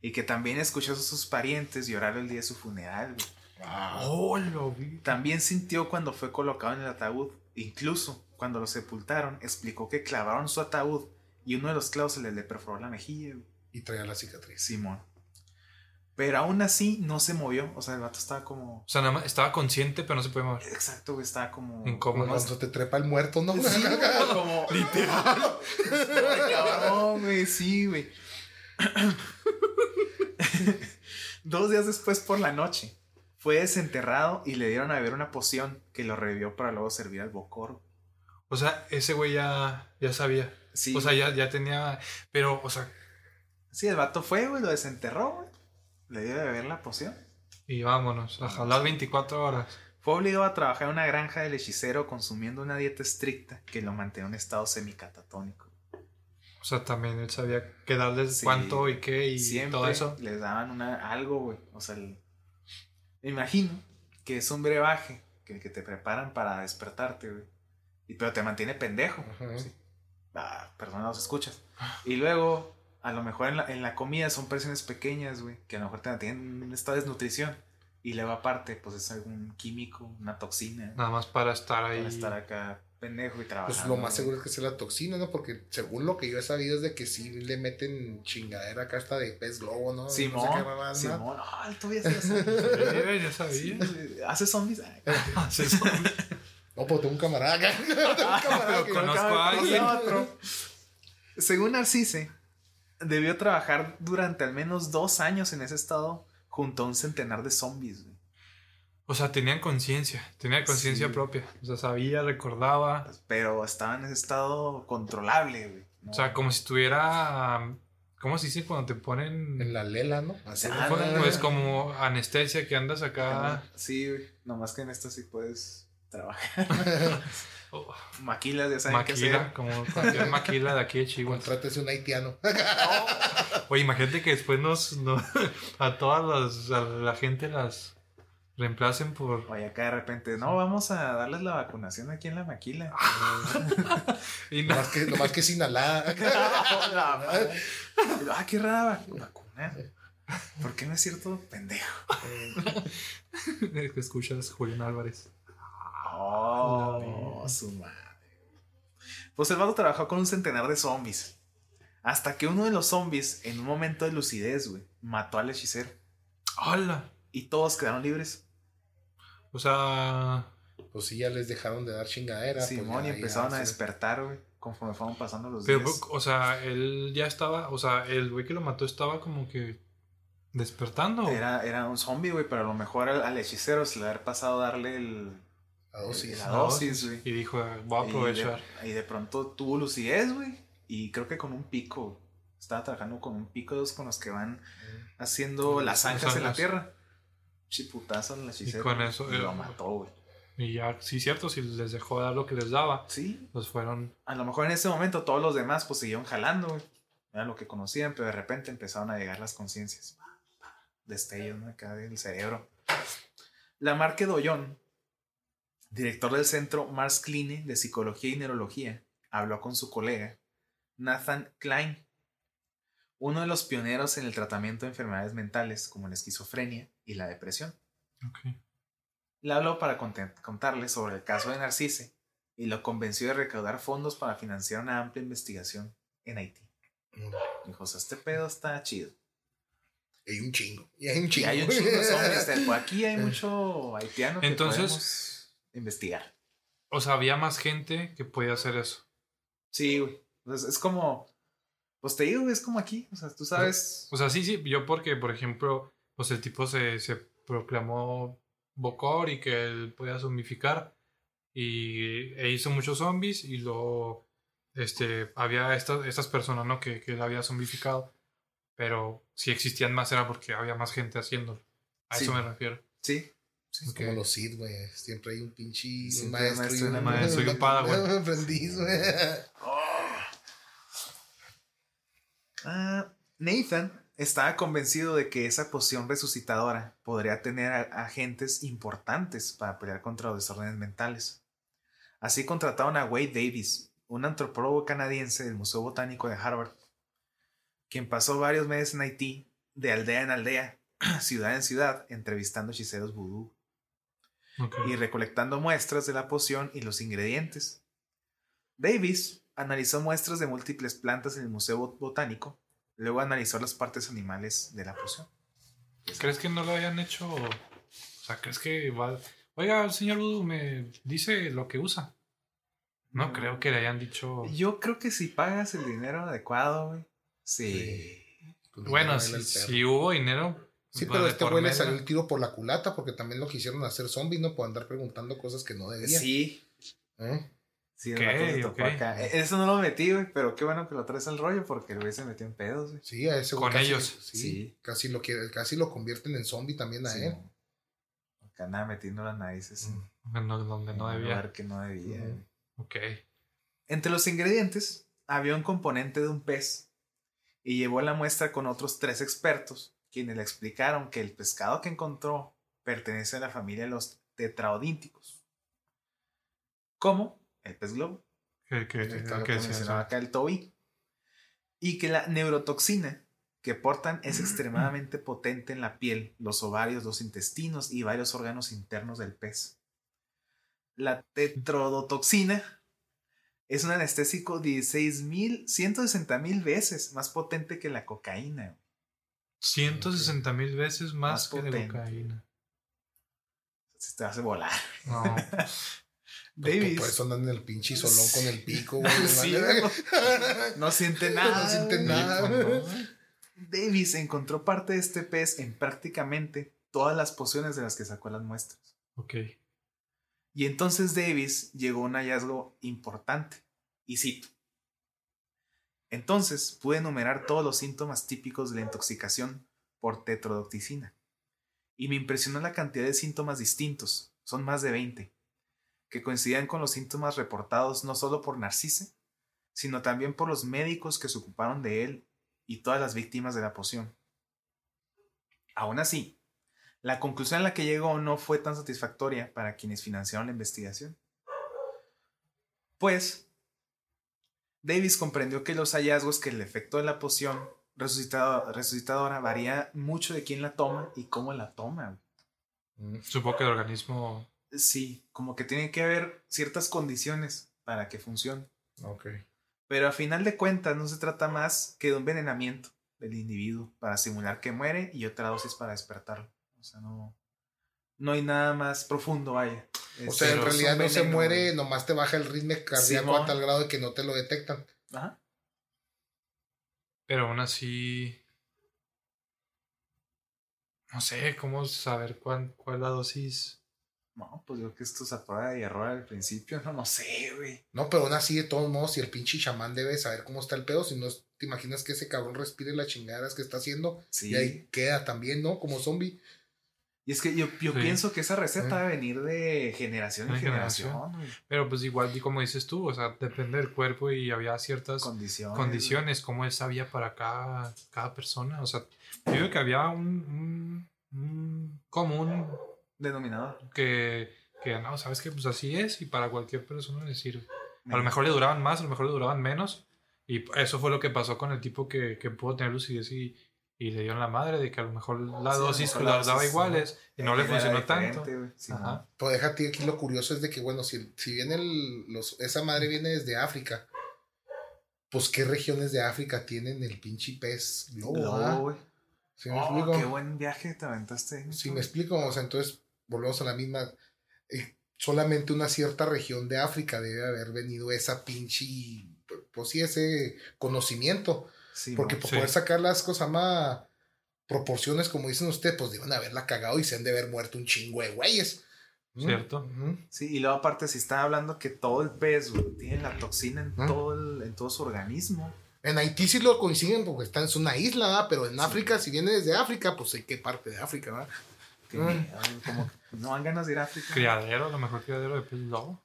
Y que también escuchó a sus parientes llorar el día de su funeral. Ah, Oh, lo vi. También sintió cuando fue colocado en el ataúd. Incluso cuando lo sepultaron, explicó que clavaron su ataúd y uno de los clavos se le, le perforó la mejilla. y traía la cicatriz. Simón. Pero aún así no se movió. O sea, el vato estaba como. O sea, nada más estaba consciente, pero no se puede mover. Exacto, güey. Estaba como. Incómodo. Como cuando te trepa el muerto, ¿no? Sí, güey, como. Literal. Cabrón, güey, sí, güey. Dos días después por la noche, Fue desenterrado y le dieron a beber una poción que lo revivió para luego servir al Bocor. O sea, ese güey ya, ya sabía. Sí, O sea, ya, ya tenía. Pero, o sea, sí, el vato fue, güey, lo desenterró, güey. Le dio de beber la poción. y vámonos, a jalar 24 horas. Fue obligado a trabajar en una granja del hechicero consumiendo una dieta estricta que lo mantenía en un estado semicatatónico. O sea, también él sabía qué darles Sí. cuánto y qué y Siempre todo eso. les daban una, algo, güey. O sea, el- me imagino que es un brebaje que, que te preparan para despertarte, güey. Y, pero te mantiene pendejo. Sí. Ah, perdón, los escuchas. Y luego, a lo mejor en la, en la comida son porciones pequeñas, güey, que a lo mejor te mantienen en un estado de desnutrición. Y luego aparte, pues es algún químico, una toxina, Nada más para estar ahí. para estar acá pendejo y trabajar. Pues lo más seguro es que sea la toxina, ¿no? Porque según lo que yo he sabido es de que sí le meten chingadera acá hasta de pez globo, ¿no? No sé Simón, qué ¿no? Simón, ah, tú ya sabes. Sí, ya Sí, sabía. Hace zombies. Ah, Hace eso. No, pues tengo un camarada acá. tengo un camarada pero que- conozco a alguien. otro. Según Narcisse, debió trabajar durante al menos dos años en ese estado junto a un centenar de zombies. güey. O sea, tenían conciencia, tenía conciencia Sí. propia. O sea, sabía, recordaba. Pero estaba en ese estado controlable. güey. No. O sea, como si estuviera. ¿Cómo se dice cuando te ponen. En la lela, ¿no? Así Ah, ¿no? Pues como anestesia que andas acá. Sí, güey. Nomás que en esto sí puedes trabajar. oh, Maquilas, ya saben qué maquila, hacer. como cualquier maquila de aquí de Chihuahua. Contrátese un haitiano. Oye, imagínate que después nos, no- a todas las, a la gente las reemplacen por... Oye, acá de repente, no, vamos a darles la vacunación aquí en la maquila. Y no- Nomás que, nomás que es inhalada. ah, qué rara vacu- vacuna. ¿Por qué no es cierto, pendejo? escuchas Julián Álvarez. Oh, su madre. Pues el vato trabajó con un centenar de zombies. Hasta que uno de los zombies, en un momento de lucidez, güey, mató al hechicero. ¡Hala! Y todos quedaron libres. O sea... Pues sí, ya les dejaron de dar chingadera. pues Simón, ya- y ya empezaron a despertar, güey, conforme fueron pasando los Pero, días. o sea, él ya estaba... O sea, el güey que lo mató estaba como que despertando. Era, era un zombie, güey, pero a lo mejor al, al hechicero se le haber pasado darle el, La dosis. la La dosis, güey. Y dijo, voy a Y aprovechar. de, y de pronto tuvo lucidez, güey. Y creo que con un pico. Estaba trabajando con un pico de esos con los que van haciendo las zanjas en la tierra. Chiputazo en la hechicero. con eso, y lo eh, mató, güey. Y ya, sí, cierto, si les dejó dar lo que les daba, Sí. pues fueron... A lo mejor en ese momento todos los demás pues siguieron jalando, güey. Era lo que conocían, pero de repente empezaron a llegar las conciencias. Destellos, ¿no? Acá del cerebro. Lamarque Doyon, director del centro Mars Kline de Psicología y Neurología, habló con su colega, Nathan Klein, uno de los pioneros en el tratamiento de enfermedades mentales como la esquizofrenia y la depresión. Ok. Le habló para contarle sobre el caso de Narcisse y lo convenció de recaudar fondos para financiar una amplia investigación en Haití. Mm. Dijo, o sea, este pedo está chido. Y hay un chingo. Y hay un Y chingo. hay un chingo de pues aquí hay mucho haitiano que Entonces- podemos investigar. O sea, había más gente que podía hacer eso. Sí, güey. Pues es como, pues te digo, es como aquí. O sea, tú sabes. O sea, sí, sí, yo porque, por ejemplo, pues el tipo se, se proclamó Bokor y que él podía zombificar y e hizo muchos zombies y luego este, había estas, estas personas, ¿no? Que, que él había zombificado, pero si existían más era porque había más gente haciéndolo. A Sí. eso me refiero. Sí. Es como los Sith, güey. Siempre hay un pinche un hay un maestro, maestro y un, y un padawan. un aprendiz, güey. Ah, Nathan estaba convencido de que esa poción resucitadora podría tener agentes importantes para pelear contra los desórdenes mentales. Así contrataron a Wade Davis, un antropólogo canadiense del Museo Botánico de Harvard, quien pasó varios meses en Haití, de aldea en aldea, ciudad en ciudad, entrevistando hechiceros vudú Y recolectando muestras de la poción y los ingredientes. Davis analizó muestras de múltiples plantas en el Museo Bot- Botánico, luego analizó las partes animales de la poción. ¿Crees que no lo hayan hecho? O sea, ¿crees que va... Oiga, el señor Voodoo me dice lo que usa. No Mm. creo que le hayan dicho... Yo creo que si pagas el dinero adecuado, güey. Sí. Pues Bueno, si hubo dinero, Sí, pero este güey le salió el tiro por la culata porque también lo quisieron hacer zombie, ¿no? Por andar preguntando cosas que no debía. Sí. ¿Eh? Sí, Ok, el vato se topó ok. acá. E- Eso no lo metí, güey, pero qué bueno que lo traes al rollo porque el güey se metió en pedos, güey. Sí, a ese güey Con casi- ellos. Sí, Sí. Casi lo quiere, casi lo convierten en zombie también a Sí, él. no. Acá nada metiendo las narices Mm. En lo- donde en no debía. lugar que no debía. Ok. Entre los ingredientes había un componente de un pez y llevó la muestra con otros tres expertos, quienes le explicaron que el pescado que encontró pertenece a la familia de los tetraodínticos, como el pez globo, Que, que, que mencionaba acá el tobi, y que la neurotoxina que portan es extremadamente potente en la piel, los ovarios, los intestinos y varios órganos internos del pez. La tetrodotoxina es un anestésico 16.000, 160.000 veces más potente que la cocaína. 160 mil veces más, Más que de cocaína. Se te hace volar. No. Pues, Davis Por eso andan en el pinche solón con el pico, güey. Sí, Vale, no, no siente nada. No siente nada. Davis encontró parte de este pez en prácticamente todas las pociones de las que sacó las muestras. ok. Y entonces Davis llegó a un hallazgo importante. Y cito. Entonces pude enumerar todos los síntomas típicos de la intoxicación por tetrodotoxina. Y me impresionó la cantidad de síntomas distintos, son más de 20, que coincidían con los síntomas reportados no solo por Narcisse, sino también por los médicos que se ocuparon de él y todas las víctimas de la poción. Aún así, la conclusión a la que llegó no fue tan satisfactoria para quienes financiaron la investigación. Pues, Davis comprendió que los hallazgos que el efecto de la poción resucitado- resucitadora varía mucho de quién la toma y cómo la toma. Mm. Supongo que el organismo. Sí, como que tiene que haber ciertas condiciones para que funcione. Ok. Pero a final de cuentas no se trata más que de un envenenamiento del individuo para simular que muere y otra dosis para despertarlo. O sea, no, no hay nada más profundo, vaya. O sea, en pero es realidad no se muere, güey. nomás te baja el ritmo cardíaco a tal grado de que no te lo detectan. Ajá. Pero aún así. No sé cómo saber cuál, cuál es la dosis. No, pues yo que esto es a prueba y error al principio, no, no sé, güey. No, pero aún así, de todos modos, si el pinche chamán debe saber cómo está el pedo, si no te imaginas que ese cabrón respire las chingadas que está haciendo Sí. y ahí queda también, ¿no? Como zombie. Y es que yo, yo Sí. pienso que esa receta debe venir de generación en generación, generación. Pero pues igual, y como dices tú, o sea, depende del cuerpo y había ciertas Condiciones. condiciones, como él sabía para cada, cada persona. O sea, yo digo que había un, un, un común Denominador. que, que no, sabes que pues así es y para cualquier persona le sirve. A lo mejor le duraban más, a lo mejor le duraban menos. Y eso fue lo que pasó con el tipo que, que pudo tener lucidez y, y le dio en la madre de que a lo mejor la Sí, dosis mejor las la daba iguales y no le funcionó tanto. Sí, Ajá. Pero déjate aquí lo curioso es de que, bueno, si, si viene el, los, esa madre viene desde África, pues qué regiones de África tienen el pinche pez globo, ah? güey. ¿Sí me Oh, explico? qué buen viaje te aventaste. Si me explico, o sea, entonces volvemos a la misma. eh, solamente una cierta región de África debe haber venido esa pinche, pues sí, ese conocimiento. Sí, Porque por Sí. poder sacar las cosas más proporciones, como dicen ustedes, pues deben haberla cagado y se han de haber muerto un chingo de güeyes. ¿Mm? Cierto. Sí, y luego aparte si están hablando que todo el pez, güey, tiene la toxina en, todo el- en todo su organismo. En Haití sí lo coinciden porque está en una isla, ¿verdad? pero en África, si viene desde África, pues en qué parte de África, ¿verdad? Que Mm. ay, como que no dan ganas de ir a África. Criadero, a lo mejor criadero de pez globo.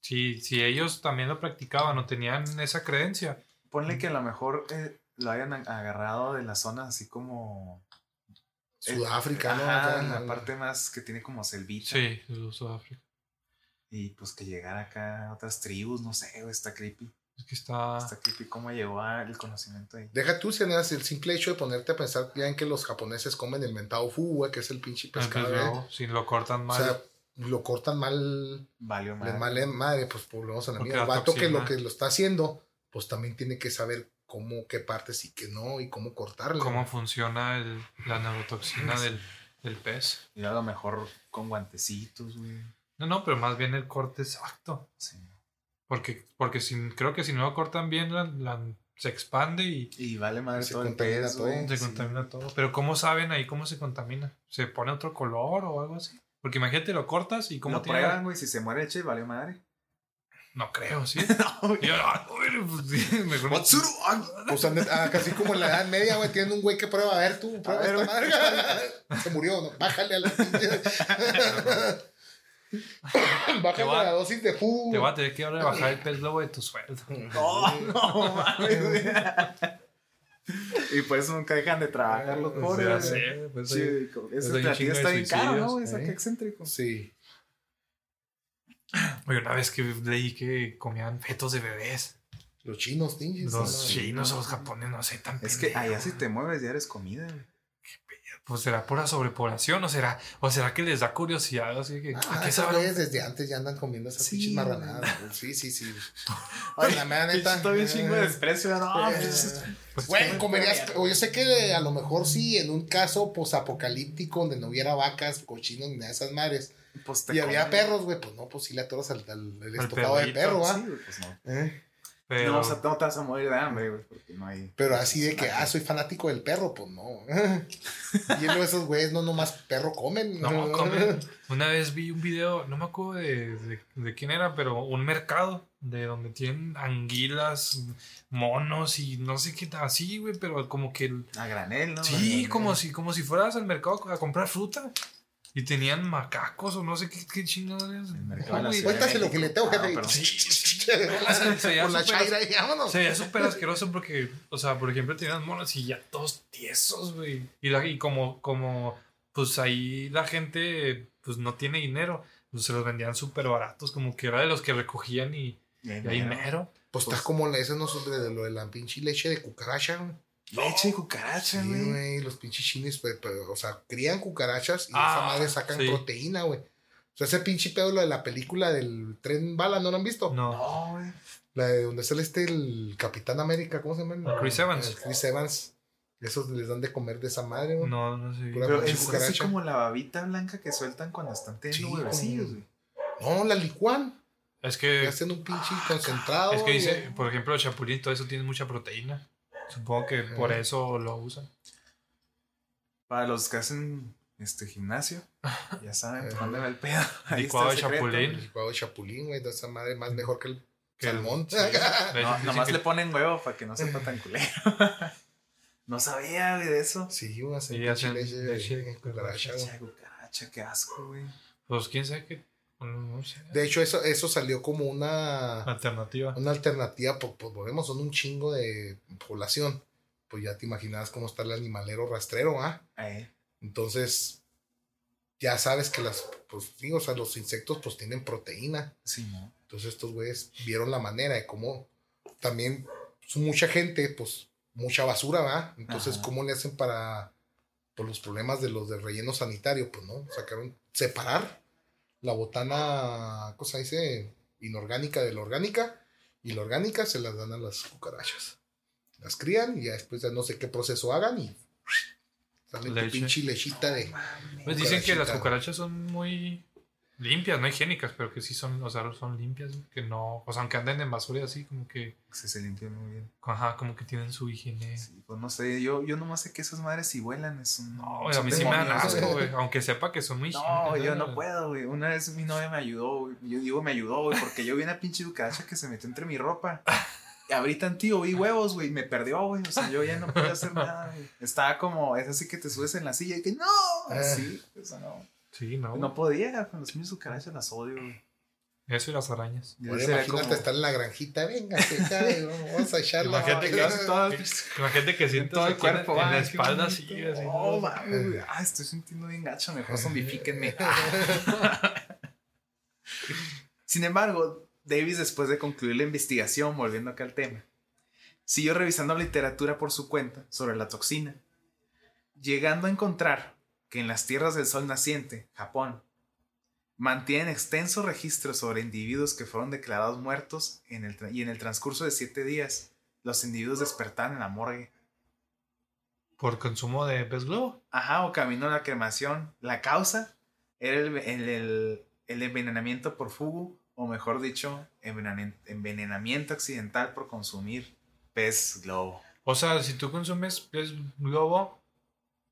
Si, si ellos también lo practicaban o tenían esa creencia, Ponle que a lo mejor eh, lo hayan agarrado de las zonas así como... Sudáfrica, ¿no? Ajá, Acá en en la la- parte más que tiene como selvita. sí, de Sudáfrica. Y pues que llegara acá a otras tribus, no sé, güey, está creepy. Es que está. Está creepy cómo llegó al conocimiento ahí. Deja tú, Ceneas, el simple hecho de ponerte a pensar ya en que los japoneses comen el mentado fu, güey, que es el pinche el pescado, ¿eh? globo, si lo cortan O mal. sea, lo cortan mal, Valió le madre. mal madre, pues volvemos a la mía. El vato que toxina. lo que lo está haciendo, pues también tiene que saber cómo, qué partes y qué no, y cómo cortarle. cómo funciona el, la neurotoxina del, del pez. Y a lo mejor con guantecitos, güey. No, no, pero más bien el corte exacto. Sí. Porque, porque si, creo que si no lo cortan bien la, la, se expande y Y vale madre Se todo el contamina todo. se Sí. contamina todo. Pero ¿cómo saben ahí cómo se contamina? ¿Se pone otro color o algo así? Porque imagínate, lo cortas y cómo Lo tiene prueban, güey. Si se muere el vale madre. No creo, ¿sí? No, yo, pues, sí, mejor Matsuru, Pues ah, casi como en la edad media, güey, tienen un güey que prueba, a ver tú, prueba ver, esta madre. Se murió, ¿no? Bájale a la. Bájale va- a la dosis de fu. Te voy a tener que ahora bajar el pez globo de tu sueldo. No, no mames. Y por eso nunca dejan de trabajar los Pues pobres. Pues, Sí, pues de está bien caro, ¿no? güey? Está ¿eh? excéntrico. Sí. Oye, una vez que leí que comían fetos de bebés. Los chinos. Los ¿no? chinos o los japoneses, no sé, tan Es que pendejo. allá si te mueves ya eres comida, güey. Pues será pura sobrepoblación o será, o será que les da curiosidad, así que, ¿a Ah, qué esos sabrá? güeyes desde antes ya andan comiendo esas Sí, pinches marranadas. Sí, sí, sí. Ay, la mera neta. Estoy bien chingo de desprecio. No, eh, pues, Pues, Güey, comerías. O yo sé que a lo mejor sí, en un caso posapocalíptico donde no hubiera vacas, cochinos ni nada de esas madres. Pues te Y había perros, güey, pues no, pues sí le atoras al, al, el Al estofado de perro, ¿va? Sí, güey, pues no. Eh, pero, No, o sea, no te vas a morir de hambre, güey, porque no hay. Pero así de que, ah, soy fanático del perro, pues no. y de esos güeyes no nomás perro comen. no, comen. Una vez vi un video, no me acuerdo de, de- de quién era, pero un mercado de donde tienen anguilas, monos y no sé qué, así, güey, pero como que... el- A granel, ¿no? A Sí, granel. como si, como si fueras al mercado a comprar fruta. Y tenían macacos o no sé qué, qué chingados. Cuéntase lo que le tengo, Ah, jefe. pero- Sí, Con la, chaira y vámonos. Se veía súper asqueroso porque, o sea, por ejemplo, tenían monos y ya todos tiesos, güey. Y, la- y como, como, pues ahí la gente, pues no tiene dinero, pues se los vendían súper baratos, como que era de los que recogían y, Y ahí y ahí mero. Pues está como la, ese no es de lo de la pinche leche de cucaracha, güey. Leche de cucaracha, Sí, güey. güey, los pinches chinos, pues, pues, o sea, crían cucarachas y Ah, esa madre sacan sí. proteína, güey. O sea, ese pinche pedo, lo de la película del tren bala, ¿no lo han visto? No. No, güey. La de donde sale este, el Capitán América, ¿cómo se llama? Chris Evans. El Chris Evans. Esos les dan de comer de esa madre, güey. No, no sé. Pura Pero es así cucaracha. como la babita blanca que sueltan cuando están teniendo como- güey. No, la licuan. Es que, hacen un pinche concentrado. es que dice, güey. por ejemplo, el chapulín, todo eso tiene mucha proteína. Supongo que por eso lo usan. Para los que hacen este gimnasio, ya saben, va el pedo. Ahí Licuado está el de chapulín. Licuado de chapulín, güey, de esa madre más mejor que el Que el- salmón. sí. No, nomás que- le ponen huevo para que no sepa tan culero. no sabía, güey, de eso. Sí, güey, hacen leche de de cucaracha, güey. Leche de cucaracha, qué asco, güey. Pues quién sabe qué. No, no sé. De hecho, eso, eso salió como una, Alternativa. una alternativa, pues, pues volvemos, son un chingo de población. Pues ya te imaginabas cómo está el animalero rastrero, ¿ah? Eh, Entonces, ya sabes que las, pues sí, o sea, los insectos pues tienen proteína. sí, ¿no? Entonces estos güeyes vieron la manera de cómo también son mucha gente, pues mucha basura, ¿va? Entonces, Ajá. ¿cómo le hacen para por los problemas de los del relleno sanitario? Pues no, sacaron separar la botana, cosa dice, inorgánica de la orgánica y la orgánica se las dan a las cucarachas. Las crían y ya después ya no sé qué proceso hagan y sale tu Leche. pinche lechita de Pues dicen que las cucarachas son muy limpias, no higiénicas, pero que sí son, o sea, son limpias, que no, o sea, aunque anden en basura y así, como que, Sí, se limpian muy bien. ajá, como que tienen su higiene. Sí, pues no sé, yo, yo nomás sé que esas madres si vuelan es un. No, güey, a mí sí me dan asco, güey. aunque sepa que son muy No, yo ¿no? puedo, güey. Una vez mi novia me ayudó, güey. Yo digo me ayudó, güey, porque yo vi una pinche cucaracha que se metió entre mi ropa. Y abrí tantío, vi huevos, güey, y me perdió, güey. O sea, yo ya no podía hacer nada, güey. Estaba como, es así que te subes en la silla y que no, así, eso no. Sí, no. No podía, con las pinches cucarachas las odio, güey. Eso y las arañas. Ahora imagínate como- estar en la granjita, venga, cabe, vamos a echarla. Imagínate que Imagínate que sientes todo el en- cuerpo, en, la espalda así, así. Oh, ¿no? mames. Ah, estoy sintiendo bien gacho, mejor zombifíquenme. Sin embargo, Davis, después de concluir la investigación, volviendo acá al tema, siguió revisando literatura por su cuenta sobre la toxina, llegando a encontrar que en las tierras del sol naciente, Japón, mantienen extenso registro sobre individuos que fueron declarados muertos en el tra- y en el transcurso de siete días, los individuos despertaron en la morgue. Por consumo de pez globo. Ajá, o camino a la cremación. La causa era el, el- el- el envenenamiento por fugo, o mejor dicho, envenenamiento accidental por consumir Pez globo. O sea, si tú consumes pez globo,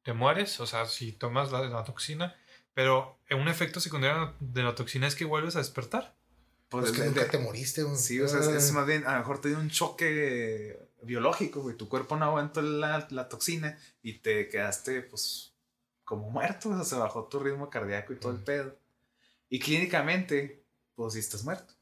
te mueres. O sea, si tomas la, la toxina. Pero un efecto secundario de la toxina es que vuelves a despertar. Pues, es que de- nunca te moriste, güey. Sí, o sea, es, es Ah. más bien, a lo mejor te dio un choque biológico, güey. Tu cuerpo no aguantó la, la toxina y te quedaste, pues, como muerto. O sea, se bajó tu ritmo cardíaco y todo el Mm. pedo. Y clínicamente, pues, sí estás muerto.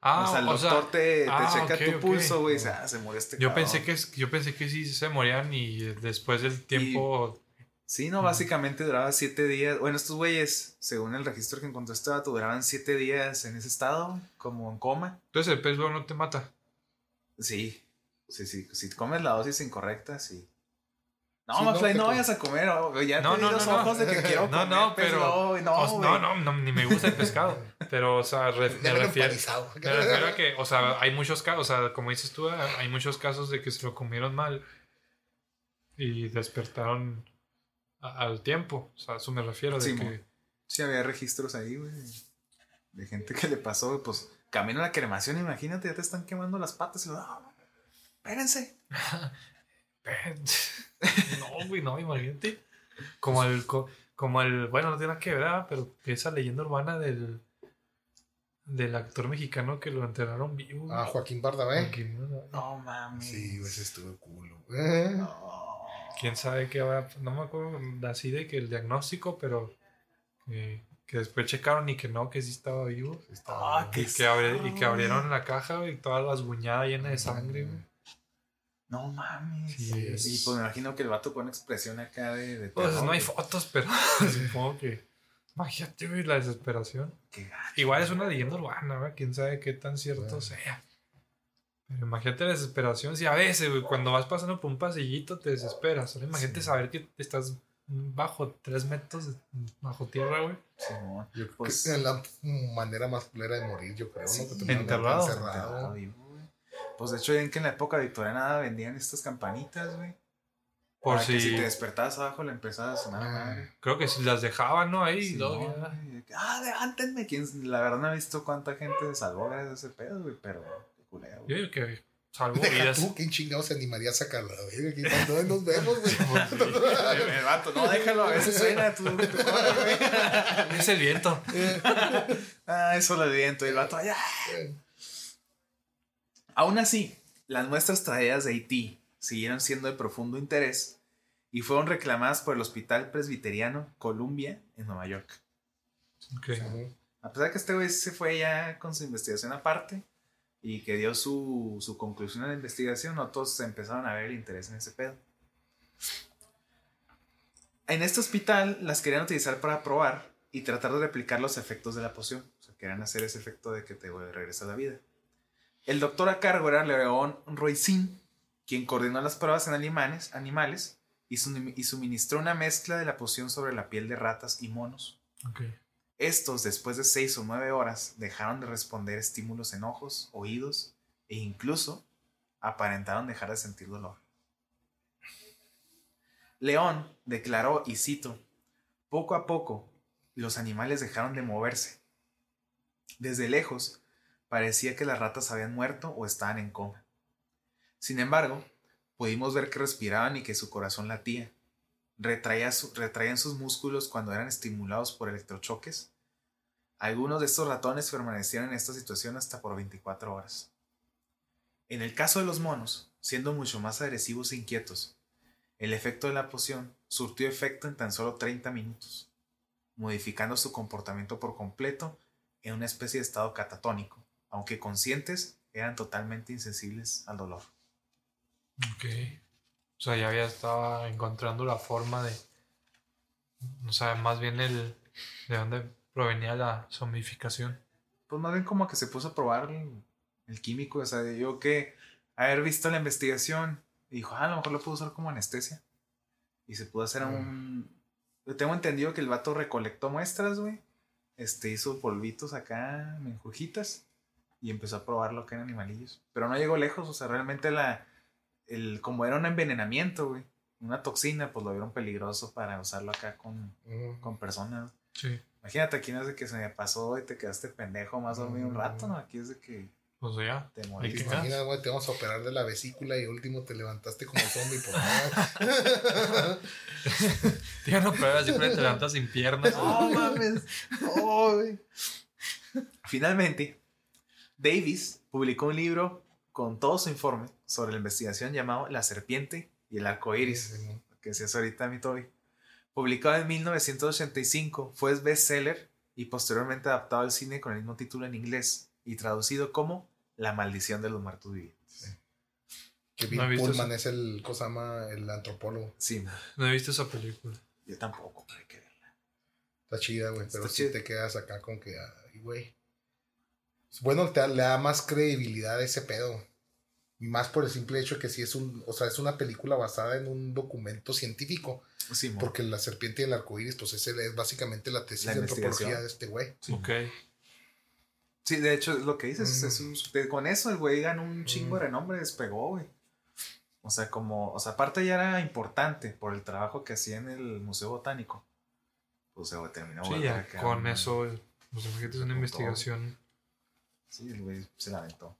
Ah, o sea, el o sea, doctor te, te ah, checa tu pulso, güey. y dice, ah, se murió este yo cabrón". pensé que yo pensé que sí se morían y después del tiempo. Sí, no, básicamente duraba siete días. Bueno, estos güeyes, según el registro que encontré este vato, duraban siete días en ese estado, como en coma. Entonces el pez no te mata. Sí, sí, sí. Si comes la dosis incorrecta, sí. No, Sí, no, vayas a comer. oh, ya No, te no, di los no. ojos de que quiero No, comer no, pez pero- no, O no, no, no, ni me gusta el pescado. Pero, o sea, re- me refiero. Me refiero a que, o sea, hay muchos casos, o sea, como dices tú, hay muchos casos de que se lo comieron mal y despertaron a- al tiempo. O sea, a eso me refiero. De Sí, que. Sí, había registros ahí, güey. De gente que le pasó, pues, camino a la cremación, imagínate, ya te están quemando las patas y lo, "Ah, espérense. no, güey, no, imagínate. Como el, co- como el, bueno, no tiene nada que ver, ¿verdad? pero esa leyenda urbana del, del actor mexicano que lo enterraron vivo. Ah, Joaquín Bardabé. ¿no? No mames. Sí, güey, ese estuvo culo. Eh. No. quién sabe qué va no me acuerdo así de que el diagnóstico pero que, que después checaron y que no que sí estaba vivo Estaba- Ah, y qué que, abri- y que abrieron la caja güey, y todas las buñadas llenas de sangre güey. No mames. Sí, es- Y pues me imagino que el vato con expresión acá de. de pues terror, no hay fotos pero supongo que imagínate güey, la desesperación Qué gacho. igual es una leyenda urbana ¿verdad? quién sabe qué tan cierto Bueno. sea pero imagínate la desesperación si a veces güey, cuando vas pasando por un pasillito te desesperas Ahora imagínate Sí. saber que estás bajo tres metros bajo tierra güey Simón. Yo Pues- es la manera más culera de morir, yo creo, Sí, ¿no? Que enterrado. encerrado. Enterrado. Pues de hecho, ven que en la época victoriana vendían estas campanitas, güey. por que si si te despertabas abajo le empezabas a sonar Ah. Creo que si las dejaban, ¿no? Ahí. Sí, no, güey. Ah, levántenme. ¿Quién- La verdad no he visto cuánta gente se salvó gracias a ese pedo, güey, pero qué culero, Yo güey. digo que salvo Deja vidas. tú, ¿quién chingado se animaría a sacarla? Cuando nos vemos, güey. El, el vato, no, déjalo, a veces suena tu, güey. Es el viento. Ah, eso lo viento. Y el vato allá. Aún así, las muestras traídas de Haití siguieron siendo de profundo interés y fueron reclamadas por el Hospital Presbiteriano Columbia en Nueva York. A pesar de que este güey se fue ya con su investigación aparte y que dio su, su conclusión a la investigación, otros empezaron a ver el interés en ese pedo. En este hospital las querían utilizar para probar y tratar de replicar los efectos de la poción. O sea, querían hacer ese efecto de que te regresa la vida. El doctor a cargo era León Roisin, quien coordinó las pruebas en animales, animales y, sumi- y suministró una mezcla de la poción sobre la piel de ratas y monos. Estos, después de seis o nueve horas, dejaron de responder estímulos en ojos, oídos e incluso aparentaron dejar de sentir dolor. León declaró, y cito, poco a poco los animales dejaron de moverse. Desde lejos parecía que las ratas habían muerto o estaban en coma. Sin embargo, pudimos ver que respiraban y que su corazón latía retraían sus músculos cuando eran estimulados por electrochoques. Algunos de estos ratones permanecieron en esta situación hasta por 24 horas. En el caso de los monos, siendo mucho más agresivos e inquietos, el efecto de la poción surtió efecto en tan solo 30 minutos, modificando su comportamiento por completo en una especie de estado catatónico, aunque conscientes, eran totalmente insensibles al dolor. Ok. O sea, ya había estado encontrando la forma de. O sea, más bien el. de dónde provenía la zombificación. pues más bien como que se puso a probar el, el químico, o sea, yo que haber visto la investigación y dijo, ah, a lo mejor lo puedo usar como anestesia. Y se pudo hacer un... Yo tengo entendido que el vato recolectó muestras, güey. Este, hizo polvitos acá, menjujitas, y empezó a probarlo acá en animalillos. Pero no llegó lejos, o sea, realmente la... El, como era un envenenamiento, güey, una toxina, pues lo vieron peligroso para usarlo acá con, con personas. Sí. Imagínate, aquí no es de que se me pasó y te quedaste pendejo más dormido un rato, ¿no? Aquí es de que Pues ya. Te moriste. que- Imagina, güey, te vamos a operar de la vesícula y último te levantaste como zombie por nada. Te iban a operar pero te levantas sin piernas. No mames. Oh, güey. Finalmente, Davis publicó un libro con todo su informe sobre la investigación llamado La serpiente y el arco iris, que decías ahorita, mi Toby. Publicado en 1985, fue bestseller y posteriormente adaptado al cine con el mismo título en inglés y traducido como La maldición de los muertos vivientes. Que No Bill visto Pullman es el, cosa llama? El antropólogo. Sí, No he visto esa película. yo tampoco, pero hay que verla. Está chida, güey, pero si te quedas acá con que, ay, güey. Bueno, te le da más credibilidad a ese pedo. Y más por el simple hecho de que sí es un, o sea, es una película basada en un documento científico. Sí. Porque la serpiente y el arco iris, pues ese es básicamente la tesis La de antropología de este güey. Sí. Ok. Sí, de hecho, es lo que dices. Mm. es un- con eso el güey ganó un chingo de renombre, despegó, güey. O sea, como, o sea, aparte ya era importante por el trabajo que hacía en el Museo Botánico. Pues se terminó. Sí, ya que con eso, pues imagínate es una investigación. Sí, el güey se la aventó.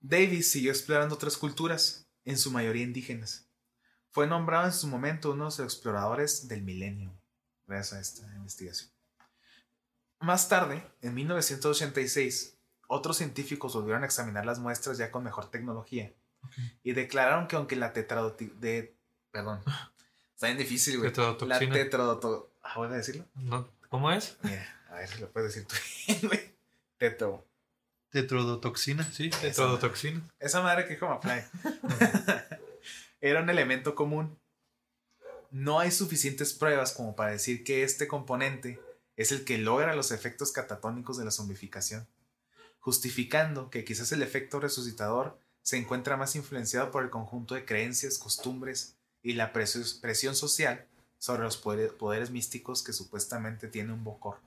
Davis siguió explorando otras culturas, en su mayoría indígenas. Fue nombrado en su momento uno de los exploradores del milenio, gracias a esta investigación. Más tarde, en 1986, otros científicos volvieron a examinar las muestras ya con mejor tecnología y declararon que aunque la tetradotoxina... De, perdón, está bien difícil, güey. La Tetrodotoxina. tetradoto... Ah, ¿vuelve a decirlo? No, ¿Cómo es? Mira, a ver si lo puedes decir tú güey. Tetro... Tetrodotoxina. Sí, tetrodotoxina. Esa madre que como fly. Era un elemento común. No hay suficientes pruebas como para decir que este componente es el que logra los efectos catatónicos de la zombificación, justificando que quizás el efecto resucitador se encuentra más influenciado por el conjunto de creencias, costumbres y la presión social sobre los poderes, místicos que supuestamente tiene un Bokor.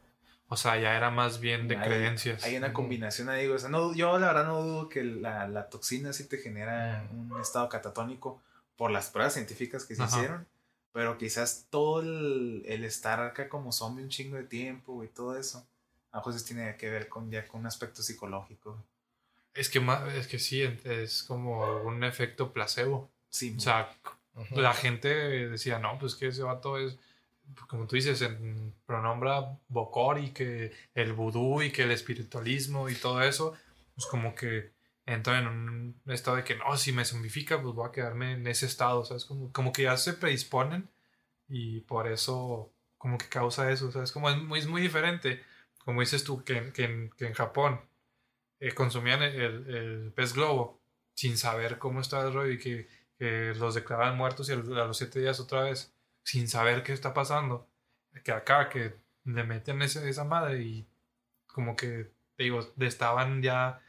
O sea, ya era más bien de Hay- creencias. Hay una combinación ahí, o sea, no, yo la verdad no dudo que la, la toxina sí te genera un estado catatónico por las pruebas científicas que se Ajá. hicieron, pero quizás todo el, el estar acá como zombie un chingo de tiempo y todo eso, a veces tiene que ver con ya con un aspecto psicológico. Es que, ma- es que sí, es como un efecto placebo. Sí, O sea, Ujú. la gente decía, no, pues que ese vato es, como tú dices, en, pronombra Bokor y que el vudú y que el espiritualismo y todo eso, pues como que entra en un estado de que no, si me zombifica, pues voy a quedarme en ese estado, ¿sabes? Como, como que ya se predisponen y por eso como que causa eso, ¿sabes? Como es muy, es muy diferente, como dices tú, que, que en, que en Japón eh, consumían el, el- el pez globo sin saber cómo estaba el rollo y que, que los declaraban muertos y a los siete días otra vez, sin saber qué está pasando. Que acá, que le meten ese- esa madre y como que, te digo, estaban ya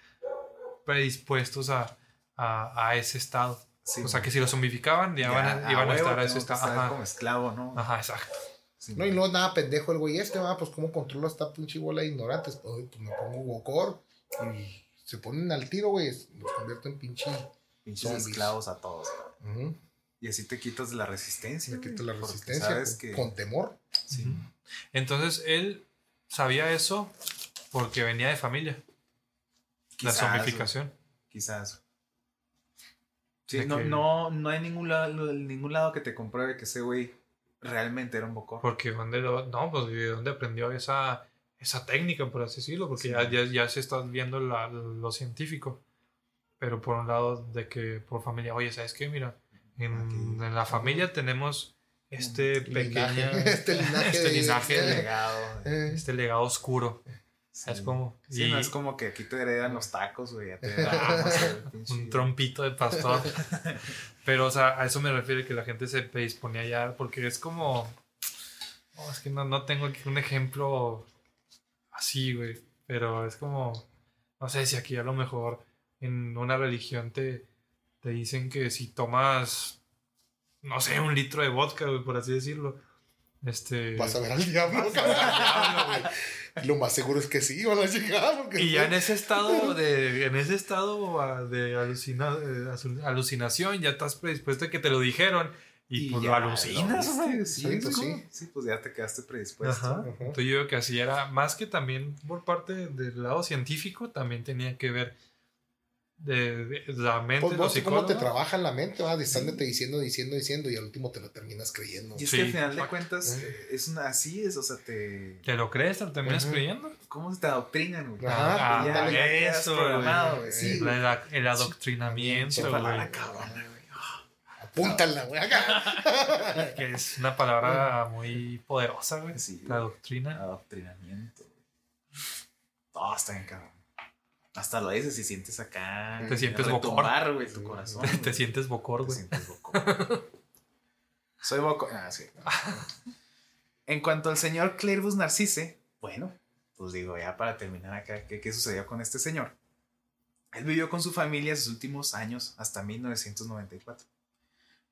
predispuestos a, a, a ese estado. sí, O sea, que si lo zombificaban, ya, ya, van a, iban a huevo estar a ese estado. estar Ajá, como esclavo, ¿no? ajá, exacto. Sí, No, y luego nada pendejo el güey este, va, pues cómo controla esta pinche bola de ignorantes. Pues, pues me pongo Bokor y se ponen al tiro, güey. Los convierto en pinche. pinches zombies. esclavos a todos. Ujú. Y así te quitas de la resistencia. La resistencia Sabes con, que con temor. sí. Entonces él sabía eso porque venía de familia, la Quizás, zombificación. Quizás. Sí, no, que- no, no hay ningún lado, ningún lado que te compruebe que ese güey realmente era un bocor. Porque dónde lo- no, pues de dónde aprendió esa, esa técnica, por así decirlo, porque Sí. ya, ya, ya se está viendo la- lo científico. Pero por un lado de que por familia, oye, ¿sabes qué? Mira, en, Aquí. en la familia tenemos este pequeño, Linaje, este linaje. este linaje de- legado. Eh, este legado oscuro. Sí. Es como Sí, y no es como que aquí te heredan los tacos, güey. ya te un trompito de pastor. Pero, o sea, a eso me refiero que la gente se predisponía ya, porque es como. no, es que no, no tengo aquí un ejemplo así, güey. Pero es como. No sé si aquí a lo mejor en una religión te, te dicen que si tomas. No sé, un litro de vodka, güey, por así decirlo. Este. Vas a ver al diablo, cabrón. Lo más seguro es que sí, van a llegar. Porque Y ya en ese estado de, en ese estado ah, de alucina- eh, alucinación, ya estás predispuesto a que te lo dijeron. Y, pues ya lo alucinas, lo güey. viste, Sí, Sí, pues sí. sí. Sí, pues ya te quedaste predispuesto. Ajá. Ajá. Entonces yo digo que así era, más que también por parte del lado científico, también tenía que ver de, de la mente Pues sé cómo te trabaja la mente, va, de estándote diciendo, diciendo, diciendo, y al último te lo terminas creyendo. Y es Sí. que al final de cuentas eh, es una, así es, o sea, te... ¿Te lo crees? ¿Te lo terminas creyendo? ¿Cómo se te adoctrinan, güey? Ajá, ya, quedas eso, programado, güey. güey. Sí, La- güey. la- el adoctrinamiento, güey. palabra cabrona, güey. Apúntala, güey. acá. Que es una palabra muy poderosa, güey. Sí, La doctrina. Adoctrinamiento, güey. Todo está bien, cabrón. Hasta lo dices y sientes acá. Te sientes retumbar, güey, tu corazón. Te sientes bocor, Te güey. sientes bocor. Soy bocor. Ah, sí. En cuanto al señor Clervus Narcisse, bueno, pues digo, ya para terminar acá, ¿qué, qué sucedió con este señor? Él vivió con su familia sus últimos años hasta 1994,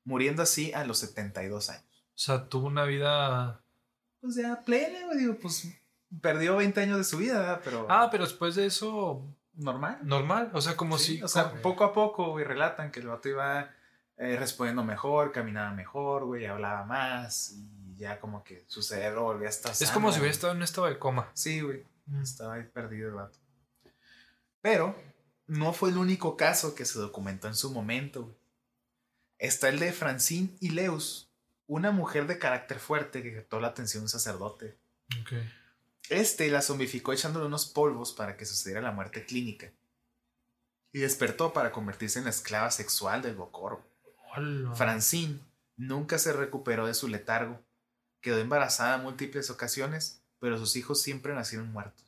muriendo así a los 72 años. O sea, tuvo una vida. Pues ya plena, güey, digo, pues perdió 20 años de su vida, ¿verdad? Pero Ah, pero después de eso, normal. normal. O sea, como Sí, si. o sea, como- poco a poco, güey, relatan que el vato iba eh, respondiendo mejor, caminaba mejor, güey, hablaba más y ya como que su cerebro volvía a estar es sano, como si hubiera estado en un estado de coma. Sí, güey, Mm. estaba ahí perdido el vato. Pero no fue el único caso que se documentó en su momento, güey. Está el de Francine Ileus, una mujer de carácter fuerte que captó la atención de un sacerdote. Ok. Este la zombificó echándole unos polvos para que sucediera la muerte clínica. Y despertó para convertirse en la esclava sexual del Bocor. Hola. Francine nunca se recuperó de su letargo. Quedó embarazada en múltiples ocasiones, pero sus hijos siempre nacieron muertos.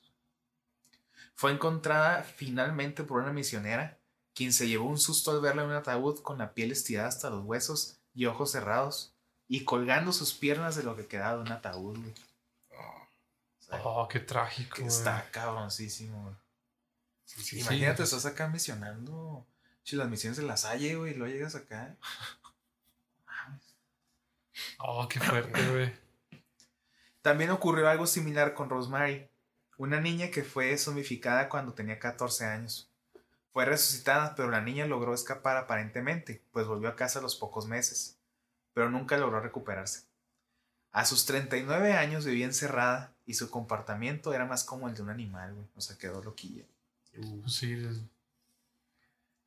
Fue encontrada finalmente por una misionera, quien se llevó un susto al verla en un ataúd con la piel estirada hasta los huesos y ojos cerrados, y colgando sus piernas de lo que quedaba de un ataúd. Oh, qué trágico. que está cabroncísimo. güey. Sí, sí, Imagínate, estás acá misionando. Si las misiones de la Salle, güey, y luego llegas acá. Oh, qué fuerte, güey. También ocurrió algo similar con Rosemary, una niña que fue zombificada cuando tenía 14 años. Fue resucitada, pero la niña logró escapar aparentemente, pues volvió a casa a los pocos meses, pero nunca logró recuperarse. A sus 39 años vivía encerrada y su comportamiento era más como el de un animal, güey. O sea, quedó loquilla. Pues sí,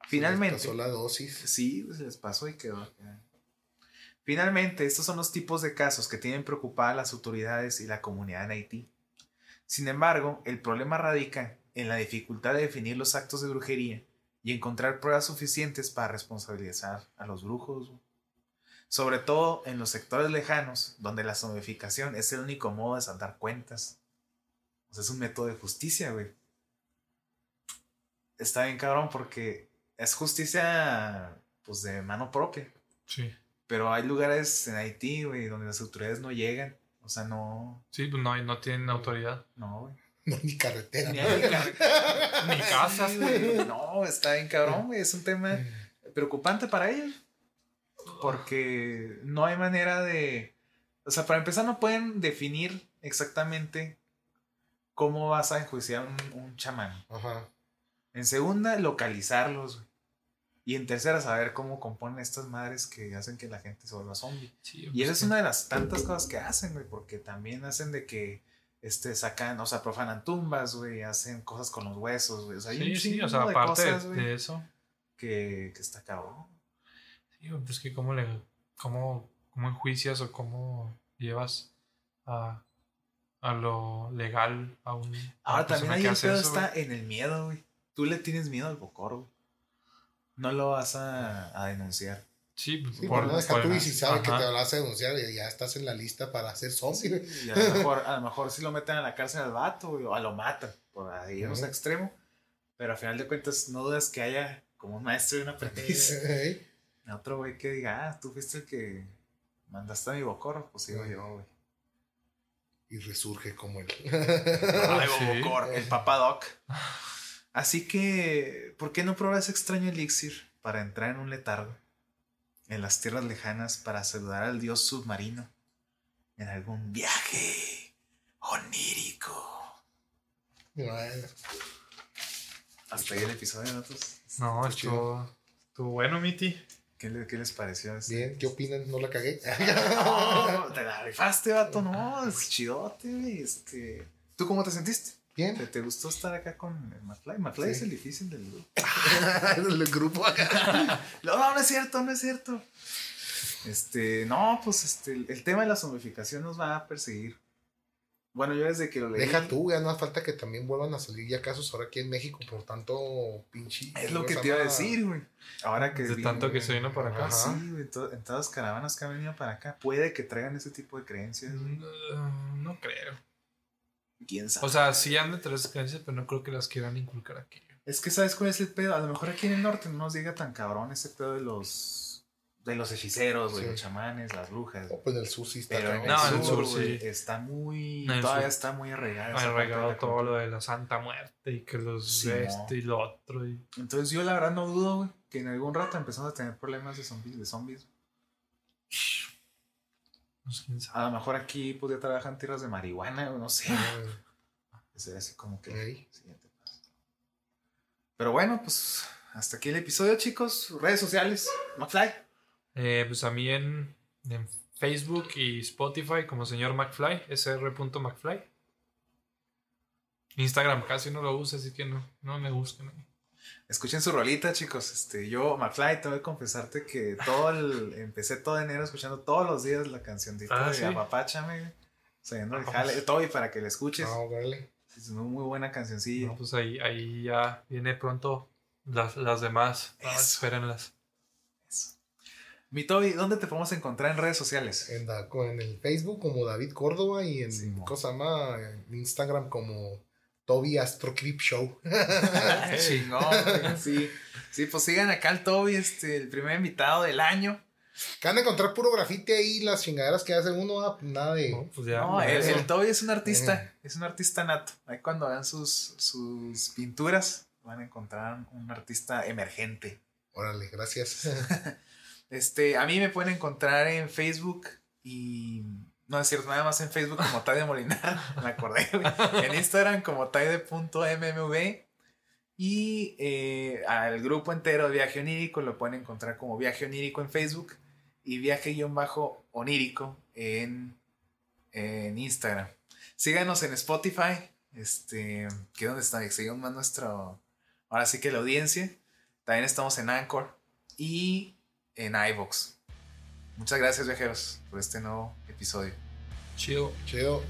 Finalmente, Pasó la dosis. Sí, pues, se les pasó y quedó acá. Finalmente, estos son los tipos de casos que tienen preocupadas a las autoridades y la comunidad en Haití. Sin embargo, el problema radica en la dificultad de definir los actos de brujería y encontrar pruebas suficientes para responsabilizar a los brujos. güey. Sobre todo en los sectores lejanos, donde la zombificación es el único modo de saldar cuentas. O sea, es un método de justicia, güey. Está bien cabrón porque es justicia, pues, de mano propia. sí. Pero hay lugares en Haití, güey, donde las autoridades no llegan. O sea, no. Sí, pues no, no tienen autoridad. No, güey. No, ni carretera. Ni ¿no? Ni casas, Sí, güey. No, está bien cabrón, güey. Es un tema preocupante para ellos. Porque no hay manera de. O sea, para empezar, no pueden definir exactamente cómo vas a enjuiciar un, un chamán. Ajá. En segunda, localizarlos. güey. Y en tercera, saber cómo componen estas madres que hacen que la gente se vuelva zombie. Sí, Y esa es una de las tantas cosas que hacen, güey, porque también hacen de que este, sacan, o sea, profanan tumbas, güey, hacen cosas con los huesos, güey. O sea, hay un Sí, sí, o sea, de aparte de- cosas, güey, de eso. que, que está cabrón. Sí, pues que cómo le. Cómo, cómo enjuicias o cómo llevas a, a lo legal a un. Ahora también ahí el pedo eso, está güey. en el miedo, güey. Tú le tienes miedo al bocor, güey. No lo vas a, a denunciar. Sí, pues, Sí, por- no deja tú y si sabe que te vas a denunciar y ya estás en la lista para hacer zombie. güey. Y a lo mejor, a lo mejor sí lo meten a la cárcel al vato, güey, o a lo matan, por irnos Ujú. a extremo. Pero al final de cuentas, no dudas que haya como un maestro y un aprendiz. Ey, Otro güey que diga, ah, tú fuiste el que mandaste a mi bocorro, pues sigo yo, güey. Y resurge como el. Ay, Sí. Bobocor, el papadoc. Así que, ¿por qué no probar ese extraño elixir para entrar en un letargo? En las tierras lejanas para saludar al dios submarino. En algún viaje onírico. Bueno, Hasta ahí el episodio, ¿no? Pues, No, estuvo, estuvo bueno, Miti. ¿Qué ¿Qué, le- qué les pareció? este? Bien, ¿qué opinan? ¿No la cagué? No, te la rifaste, vato, no, es chidote, güey. Este, ¿Tú cómo te sentiste? ¿Te, Bien. te gustó estar acá con el McFly? McFly Sí. es el difícil del grupo. el grupo acá. No, no, no es cierto, no es cierto. Este, no, pues este, el, el tema de la zombificación nos va a perseguir. Bueno, yo desde que lo leí. Deja tú, ya no hace falta que también vuelvan a salir ya casos ahora aquí en México por tanto pinche. Es lo que te iba a decir, güey. Ahora que De tanto que se vino para acá. Ajá. Sí, güey, to- en todas las caravanas que han venido para acá, puede que traigan ese tipo de creencias. güey. No, no creo. ¿Quién sabe? O sea, sí han de tener esas creencias, pero no creo que las quieran inculcar aquí. Es que sabes cuál es el pedo. A lo mejor aquí en el norte no nos llega tan cabrón ese pedo de los de los hechiceros, güey, Sí. los chamanes, las brujas. Oh, pues el sur sí está Pero en el. No, en el sur, sur, güey, sí. está muy el todavía sur. está muy la todo lo de la Santa Muerte y que los Sí, esto no. y lo otro. Y... Entonces yo la verdad no dudo, güey, que en algún rato empezamos a tener problemas de zombies, de zombies. No sé quién sabe. A lo mejor aquí pues ya trabajan tierras de marihuana, o no sé. Sería así como que siguiente paso. Pero bueno, pues hasta aquí el episodio, chicos. Redes sociales, McFly. Eh, pues a mí en, en Facebook y Spotify como señor McFly, sr.mcfly. Instagram casi no lo uso, así que no, no me busquen. Escuchen su rolita, chicos. Este, yo, McFly, tengo que confesarte que todo el, empecé todo enero escuchando todos los días la cancioncita Ah, de ¿sí? Apapáchame. Saliendo el Ah, jale, pues. Toby, para que la escuches. No, órale. Es una muy buena cancioncilla. No, pues ahí, ahí ya viene pronto las, las demás. Ah, espérenlas. Mi Toby, ¿dónde te podemos encontrar en redes sociales? En, el Facebook como David Córdoba y en cosa llama en Instagram como Toby Astro Clip Show. Sí, no, güey, sí. Sí, pues sigan acá al Toby, este, el primer invitado del año. Que van a encontrar puro grafiti ahí, las chingaderas que hace uno, ah, nada de. No, pues ya. No, el, Toby es un artista, es un artista nato. Ahí cuando vean sus, sus pinturas, van a encontrar un artista emergente. Órale, gracias. Este, a mí me pueden encontrar en Facebook y. No es cierto, nada más en Facebook como Taide Molinar, me acordé. En Instagram como taide.mmv. Y eh, al grupo entero de Viaje Onírico lo pueden encontrar como Viaje Onírico en Facebook y Viaje-Onírico en, en Instagram. Síganos en Spotify, este, que es donde está, seguimos más nuestro, ahora sí que la audiencia. También estamos en Anchor y en iVoox. Muchas gracias, viajeros, por este nuevo episodio. Chido. Chido.